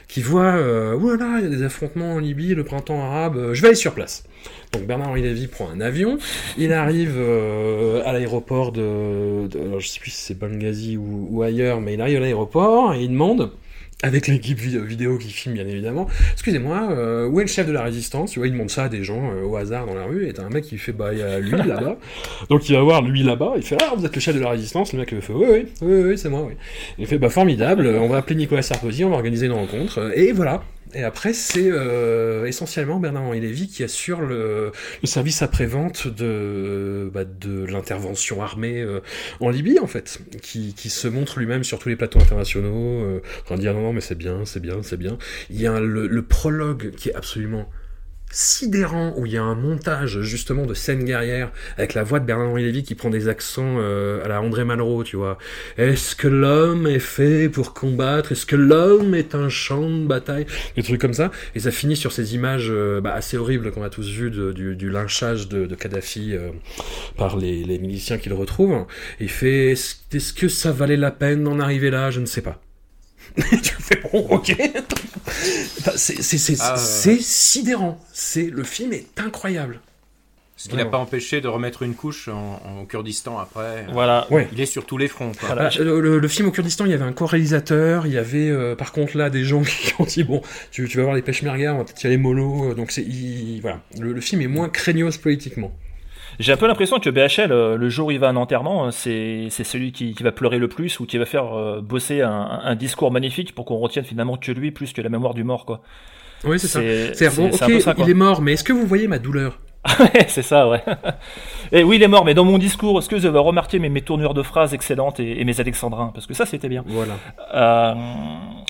qui voit, euh, voilà, il y a des affrontements en Libye, le printemps arabe, je vais aller sur place. Donc Bernard-Henri Lévy prend un avion, il arrive à l'aéroport de, je sais plus si c'est Benghazi ou, ou ailleurs, mais il arrive à l'aéroport et il demande avec l'équipe vi- vidéo qui filme bien évidemment. Excusez-moi, euh, où est le chef de la résistance? Tu vois, il demande ça à des gens euh, au hasard dans la rue, et t'as un mec qui fait bah il y a lui [LAUGHS] là-bas. Donc il va voir lui là-bas, il fait ah vous êtes le chef de la résistance, le mec il fait oui oui oui oui c'est moi oui. Il fait bah formidable, on va appeler Nicolas Sarkozy, on va organiser une rencontre, et voilà. Et après, c'est euh, essentiellement Bernard-Henri Lévy qui assure le, le service après-vente de, bah, de l'intervention armée euh, en Libye, en fait, qui, qui se montre lui-même sur tous les plateaux internationaux, euh, en dire non, non, mais c'est bien, c'est bien, c'est bien. Il y a le, le prologue qui est absolument sidérant où il y a un montage justement de scènes guerrières avec la voix de Bernard-Henri Lévy qui prend des accents euh, à la André Malraux, tu vois. Est-ce que l'homme est fait pour combattre? Est-ce que l'homme est un champ de bataille? Des trucs comme ça. Et ça finit sur ces images euh, bah, assez horribles qu'on a tous vues du, du lynchage de, de Kadhafi euh, par les, les miliciens qu'il retrouve. Et il fait Est-ce est-ce que ça valait la peine d'en arriver là? Je ne sais pas. [LAUGHS] tu fais bon, ok. C'est Ah, sidérant. C'est le film est incroyable. Ce qui n'a pas empêché de remettre une couche en, en Kurdistan après. Voilà. Ouais. Il est sur tous les fronts. quoi. Bah, le, le- le film au Kurdistan, il y avait un co-réalisateur, il y avait euh, par contre là des gens [LAUGHS] qui ont dit bon, tu, tu vas voir les pêches-merguez, on va peut-être y aller mollo, euh, donc c'est voilà. Le, le film est moins craignos politiquement. J'ai un peu l'impression que BHL, euh, le jour où il va à un enterrement, euh, c'est c'est celui qui, qui va pleurer le plus ou qui va faire euh, bosser un, un discours magnifique pour qu'on retienne finalement que lui plus que la mémoire du mort, quoi. Oui, c'est ça. C'est bon, ok, ça, il est mort, mais est-ce que vous voyez ma douleur? [LAUGHS] C'est ça, ouais. Et oui, il est mort, mais dans mon discours, est-ce que vous avez remarqué mes, mes tournures de phrases excellentes et, et mes alexandrins Parce que ça, c'était bien. Voilà. Euh,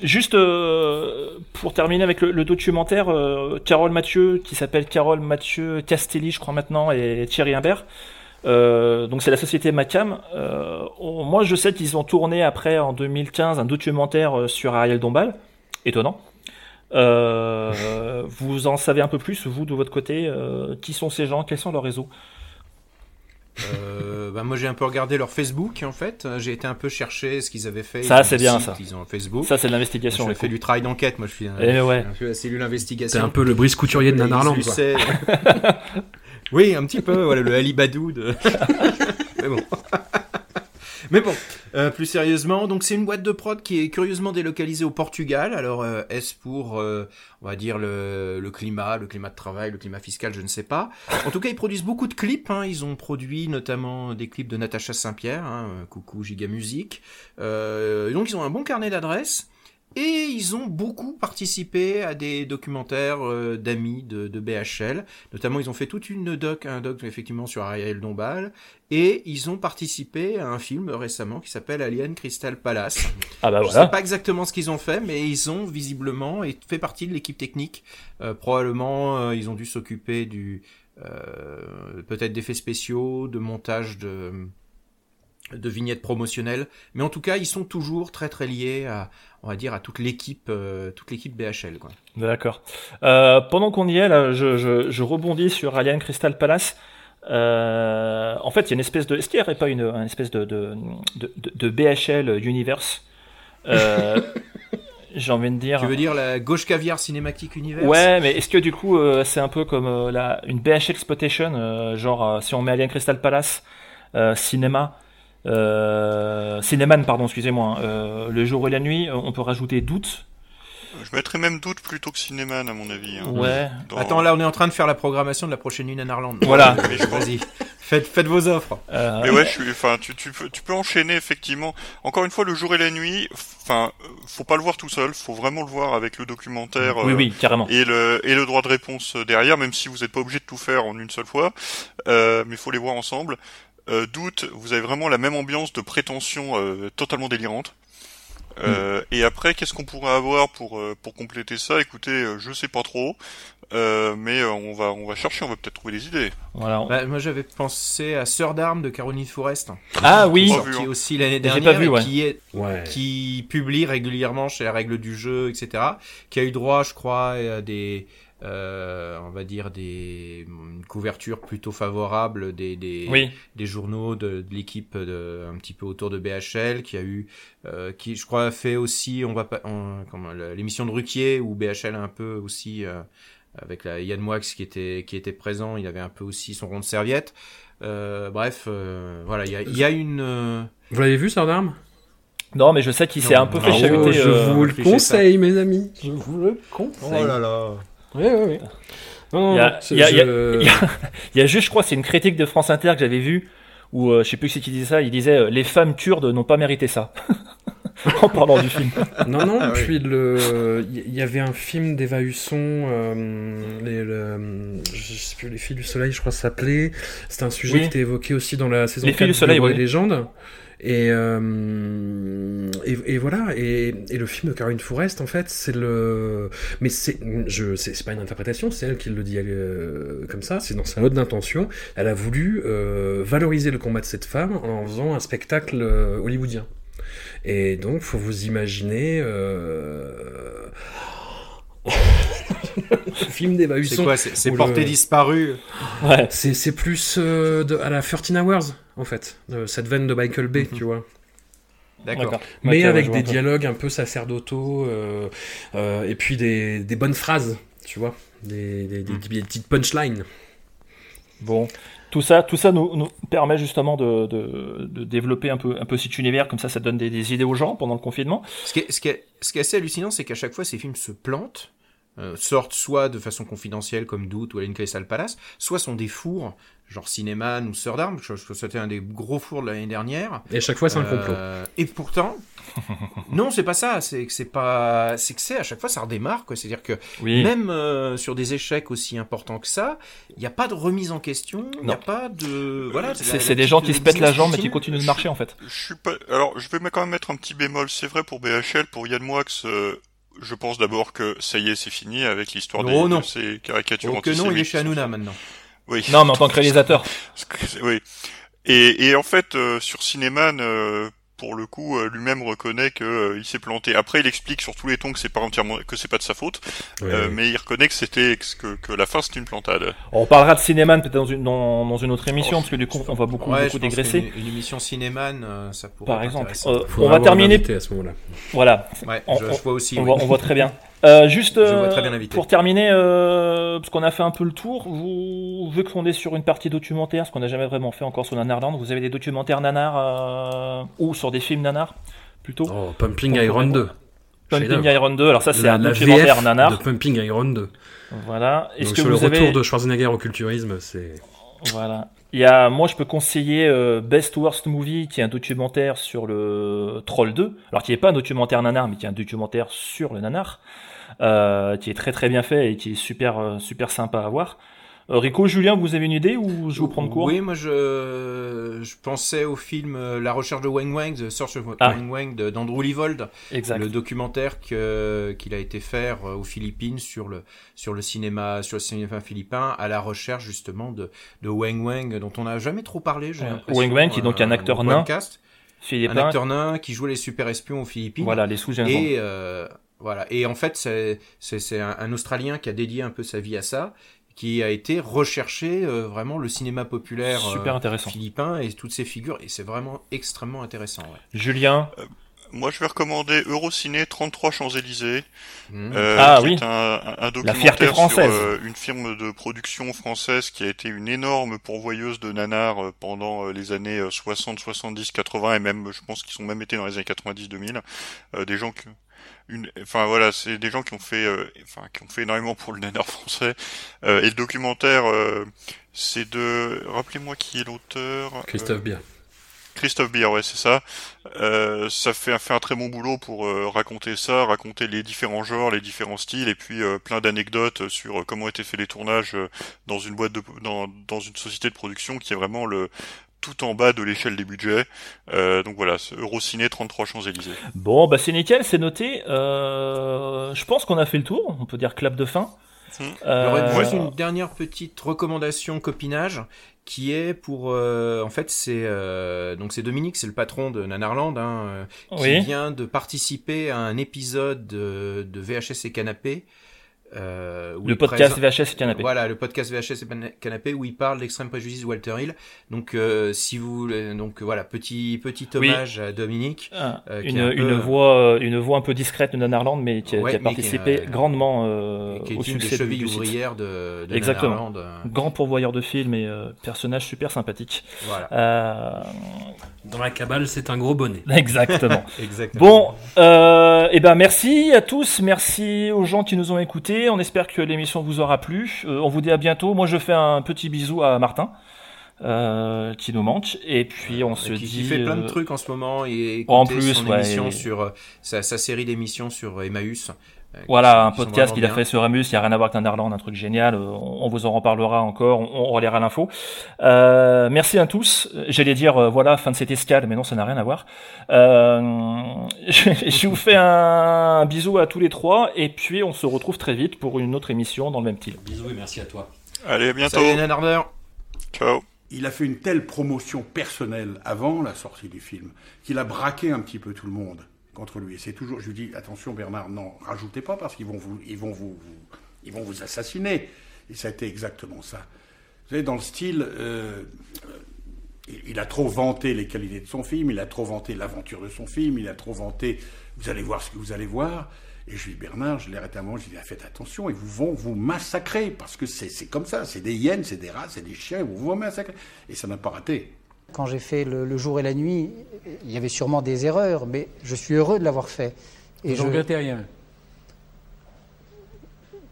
juste euh, pour terminer avec le, le documentaire, euh, Carole Mathieu, qui s'appelle Carole Mathieu Castelli, je crois maintenant, et Thierry Imbert. Euh, donc c'est la société Macam. Euh, on- moi, je sais qu'ils ont tourné après en 2015 un documentaire sur Ariel Dombal. Étonnant. Euh, vous en savez un peu plus, vous, de votre côté euh, Qui sont ces gens? Quels sont leurs réseaux? Euh, bah, moi j'ai un peu regardé leur Facebook en fait. J'ai été un peu chercher ce qu'ils avaient fait. Ça, c'est bien, site, ça. Ils ont un Facebook. Ça, c'est de l'investigation, J'ai fait du travail d'enquête. Moi je suis un, Eh ouais. je suis la cellule investigation. C'est un peu le Brice Couturier de Et Nanarland, [LAUGHS] oui, un petit peu. Voilà le Ali Badou de. [LAUGHS] Mais bon. Mais bon, euh, plus sérieusement, donc c'est une boîte de prod qui est curieusement délocalisée au Portugal. Alors euh, est-ce pour, euh, on va dire le, le climat, le climat de travail, le climat fiscal, je ne sais pas. En tout cas, ils produisent beaucoup de clips. hein. Ils ont produit notamment des clips de Natacha Saint-Pierre, hein, euh, coucou Giga Music. Euh, donc ils ont un bon carnet d'adresses. Et ils ont beaucoup participé à des documentaires euh, d'amis de, de BHL. Notamment, ils ont fait toute une doc, un doc effectivement sur Ariel Dombal. Et ils ont participé à un film récemment qui s'appelle Alien Crystal Palace. Ah bah Je voilà. sais pas exactement ce qu'ils ont fait, mais ils ont visiblement fait partie de l'équipe technique. Euh, probablement, euh, ils ont dû s'occuper du euh, peut-être d'effets spéciaux, de montage de de vignettes promotionnelles, mais en tout cas, ils sont toujours très très liés à, on va dire, à toute l'équipe, euh, toute l'équipe BHL, quoi. D'accord. Euh, pendant qu'on y est, là, je, je, je rebondis sur Alien Crystal Palace. Euh, en fait, il y a une espèce de. Est-ce qu'il n'y aurait pas une, une espèce de, de, de, de BHL Universe? [LAUGHS] J'ai envie de dire. Tu veux dire la gauche caviar cinématique univers Ouais, mais est-ce que du coup, c'est un peu comme la, une BH Exploitation, genre si on met Alien Crystal Palace, cinéma, euh, Cinéman, pardon, excusez-moi, hein, euh, le jour et la nuit, euh, on peut rajouter doute. Je mettrais même doute plutôt que Cinéman, à mon avis. hein. Ouais. Dans- Attends, là, on est en train de faire la programmation de la prochaine Une Nanarland. Voilà. [LAUGHS] Mais je pense- Vas-y, faites, faites vos offres. Euh, Mais ouais, je suis, enfin, tu, tu peux, tu peux enchaîner effectivement. Encore une fois, le jour et la nuit. Enfin, euh, faut pas le voir tout seul. Faut vraiment le voir avec le documentaire. Oui, euh, oui, carrément. Et le et le droit de réponse euh, derrière, même si vous n'êtes pas obligé de tout faire en une seule fois. Euh, mais faut les voir ensemble. Euh, doute, vous avez vraiment la même ambiance de prétention euh, totalement délirante. Euh, Et après, qu'est-ce qu'on pourrait avoir pour euh, pour compléter ça? Écoutez, euh, je sais pas trop, euh, mais euh, on va on va chercher, on va peut-être trouver des idées. Voilà. Bah, moi j'avais pensé à Sœur d'armes de Caroline Forest. Ah oui. Vu, sorti hein. aussi l'année J'ai dernière. pas vu, et ouais. Qui, est, Ouais. qui publie régulièrement chez la règle du jeu, etc. Qui a eu droit, je crois, à des, euh, on va dire des une couverture plutôt favorable des des, Oui. des journaux de, de l'équipe de, un petit peu autour de BHL, qui a eu, euh, qui je crois a fait aussi, on va l'émission de Ruquier où BHL a un peu aussi euh, avec la Yann Moix qui était qui était présent, il avait un peu aussi son rond de serviette. Euh, bref, euh, voilà, il y a, il y a une. euh, Vous l'avez vu, Sœur d'armes Non, mais je sais qu'il s'est un peu fait oh, chahuter. je euh, vous le conseille, mes amis. Je vous le conseille. Oh là là. Oui, oui, oui. Non, Il y a, c'est- il y a- il y a- je- il y a- il y a juste, je crois, c'est une critique de France Inter que j'avais vue, où euh, je sais plus qui disait ça, il disait euh, les femmes kurdes n'ont pas mérité ça. [LAUGHS] en parlant du film. Non, non, Ah puis le... il y avait un film d'Eva Husson, euh, les, le... je sais plus, Les Filles du Soleil, je crois que ça s'appelait. C'était un sujet Oui. qui était évoqué aussi dans la saison Les 4 Filles du de Soleil, Héros et oui. Légendes. Et, euh, et, et voilà, et, et le film de Caroline Fourest, en fait, c'est le. Mais c'est je c'est pas une interprétation, c'est elle qui le dit euh, comme ça, c'est dans sa note d'intention. Elle a voulu euh, valoriser le combat de cette femme en faisant un spectacle euh, hollywoodien. Et donc, faut vous imaginer. Le [LAUGHS] film d'Eva C'est Husson. quoi C'est c'est où porté le- disparu. Ouais. C'est c'est plus euh, de, à la 13 Hours, en fait. euh, cette veine de Michael Bay, tu vois. D'accord. Mais avec des dialogues un peu sacerdotaux, euh, euh, et puis des, des bonnes phrases, tu vois. Des, des, des- des petites punchlines. Bon, tout ça, tout ça nous, nous permet justement de, de, de développer un peu, un peu cet univers, comme ça, ça donne des, des idées aux gens pendant le confinement. Ce qui est, ce qui est, ce qui est assez hallucinant, c'est qu'à chaque fois, ces films se plantent, euh, sortent soit de façon confidentielle comme Doute ou Alien Crystal Palace, soit sont des fours, genre Cinéman ou Sœur d'Armes, que c'était un des gros fours de l'année dernière. Et à chaque fois, c'est un Euh, complot. Et pourtant, [LAUGHS] non, c'est pas ça, c'est que c'est pas, c'est que c'est à chaque fois ça redémarre, quoi. C'est-à-dire que Oui. même euh, sur des échecs aussi importants que ça, il n'y a pas de remise en question, il n'y a pas de, voilà. C'est des gens qui se pètent la jambe et qui continue. continuent de marcher, en fait. Je suis pas. Alors, je vais quand même mettre un petit bémol. C'est vrai pour BHL, pour Yann Moix. Je pense d'abord que ça y est, c'est fini avec l'histoire des, Oh non. de ces caricatures Oh que non, il est chez Hanouna maintenant. Oui. Non, mais en tant que réalisateur. [LAUGHS] oui. Et, et en fait, euh, sur Cinéman, euh, pour le coup, euh, lui-même reconnaît que euh, il s'est planté. Après, il explique sur tous les tons que c'est pas entièrement, que c'est pas de sa faute, Ouais, euh, ouais. mais il reconnaît que c'était que, que la fin c'était une plantade. On parlera de Cinéman peut-être dans une, dans, dans une autre émission, parce que du coup, on va beaucoup, Ouais, beaucoup dégraisser. Une, émission Cinéman, euh, ça pourrait Par être exemple. Euh, on va terminer. à ce moment-là. Voilà. Ouais, On- je, on- je vois aussi. On, oui. voit, on voit très bien. [LAUGHS] Euh, juste Je vois euh, très bien l'invité. pour terminer, euh, parce qu'on a fait un peu le tour, vous, vu qu'on est sur une partie documentaire, ce qu'on n'a jamais vraiment fait encore sur Nanarland, vous avez des documentaires nanar euh, ou sur des films nanar plutôt Oh, Pumping Iron 2. Pumping. Iron 2, alors ça c'est La- un documentaire VF nanar. de Pumping Iron 2. Voilà. Est-ce Donc, que sur le retour avez de Schwarzenegger au culturisme, c'est. Voilà. Il y a, moi, je peux conseiller euh, Best Worst Movie, qui est un documentaire sur le Troll 2. Alors, qui n'est pas un documentaire nanar, mais qui est un documentaire sur le nanar, euh, qui est très très bien fait et qui est super euh, super sympa à voir. Euh, Rico, Julien, vous avez une idée ou je vous prends de court Oui, moi je, je pensais au film euh, La recherche de Wang Wang, The Search of Ah. Wang Wang d'Andrew Leavold, Exact. le documentaire que- qu'il a été faire euh, aux Philippines sur le, sur le cinéma sur le cinéma philippin à la recherche justement de, de Wang Wang dont on n'a jamais trop parlé. J'ai Wang Wang, qui est donc un acteur nain, philippin. Un acteur nain qui jouait les super espions aux Philippines. Voilà, les sous-agents. Et euh, voilà. Et en fait, c'est c'est c'est un, un Australien qui a dédié un peu sa vie à ça, qui a été recherché euh, vraiment le cinéma populaire Super euh, intéressant. philippin et toutes ces figures. Et c'est vraiment extrêmement intéressant. ouais. Julien Moi, je vais recommander Eurociné 33 Champs-Élysées, Mmh. euh, Ah qui oui. est un, un- un La fierté documentaire sur euh, une firme de production française qui a été une énorme pourvoyeuse de nanars euh, pendant euh, les années euh, 60, 70, 80 et même, je pense qu'ils ont même été dans les années 90, 2000. Euh, des gens qui, une, enfin voilà, c'est des gens qui ont fait, euh, enfin qui ont fait énormément pour le nanar [LAUGHS] français. Euh, et le documentaire, euh, c'est de, rappelez-moi qui est l'auteur. Christophe Euh, Bier. Christophe Bier, ouais, c'est ça. Euh, ça fait, fait un très bon boulot pour euh, raconter ça, raconter les différents genres, les différents styles, et puis euh, plein d'anecdotes sur comment étaient faits les tournages dans une boîte de, dans, dans une société de production qui est vraiment le tout en bas de l'échelle des budgets. donc voilà, Eurociné 33 Champs-Élysées. Bon, bah c'est nickel, c'est noté. je pense qu'on a fait le tour. On peut dire clap de fin. Euh... juste une dernière petite recommandation copinage qui est pour en fait c'est donc c'est Dominique c'est le patron de Nanarland hein, qui vient de participer à un épisode de, de VHS et canapé euh, le podcast VHS et Canapé. Voilà, le podcast VHS et Canapé où il parle de l'extrême préjudice de Walter Hill. Donc, euh, si vous voulez, donc voilà, petit petit hommage à Dominique. Ah, euh, une, une voix une voix un peu discrète de Nanarland, mais qui, a participé grandement qui est au une succès des chevilles ouvrières de, de Exactement. Grand pourvoyeur de films et personnage super sympathique. Voilà. Dans la cabale, c'est un gros bonnet. [LAUGHS] Exactement. [LAUGHS] Exactement. Bon, et eh ben merci à tous, merci aux gens qui nous ont écoutés. On espère que l'émission vous aura plu. Euh, on vous dit à bientôt. Moi, je fais un petit bisou à Martin. Euh, qui nous manque et puis on se qui, dit qui fait plein de euh, trucs en ce moment et en plus son émission sur sa, série d'émissions sur Emmaüs voilà, un podcast qu'il a fait sur Emmaüs, il n'y a rien à voir avec un un truc génial, on, vous en reparlera encore, on, relaiera l'info. Euh, merci à tous, j'allais dire, voilà, fin de cette escale, mais non, ça n'a rien à voir. [LAUGHS] je, je, vous fais un bisou à tous les trois, et puis on se retrouve très vite pour une autre émission dans le même style. Bisous et merci à toi. Allez, à bientôt. Salut, Ciao il a fait une telle promotion personnelle avant la sortie du film qu'il a braqué un petit peu tout le monde contre lui. Et c'est toujours, je lui dis, attention Bernard, non, rajoutez pas parce qu'ils vont vous, ils vont vous, ils vont vous assassiner. Et ça a été exactement ça. Vous savez, dans le style, euh, il a trop vanté les qualités de son film, il a trop vanté l'aventure de son film, il a trop vanté, vous allez voir ce que vous allez voir. Et je lui dis, Bernard, je l'ai arrêté un moment, je lui dis, ah, faites attention, ils vont vous massacrer, parce que c'est comme ça, c'est des hyènes, c'est des rats, c'est des chiens, ils vont vous massacrer. Et ça n'a pas raté. Quand j'ai fait le, jour et la nuit, il y avait sûrement des erreurs, mais je suis heureux de l'avoir fait. Et je ne regrettez rien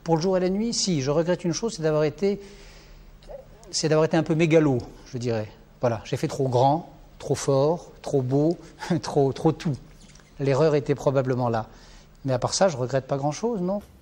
Pour le jour et la nuit, si. Je regrette une chose, c'est d'avoir été, c'est d'avoir été un peu mégalo, je dirais. Voilà, j'ai fait trop grand, trop fort, trop beau, [LAUGHS] trop, trop tout. L'erreur était probablement là. Mais à part ça, je regrette pas grand-chose, non?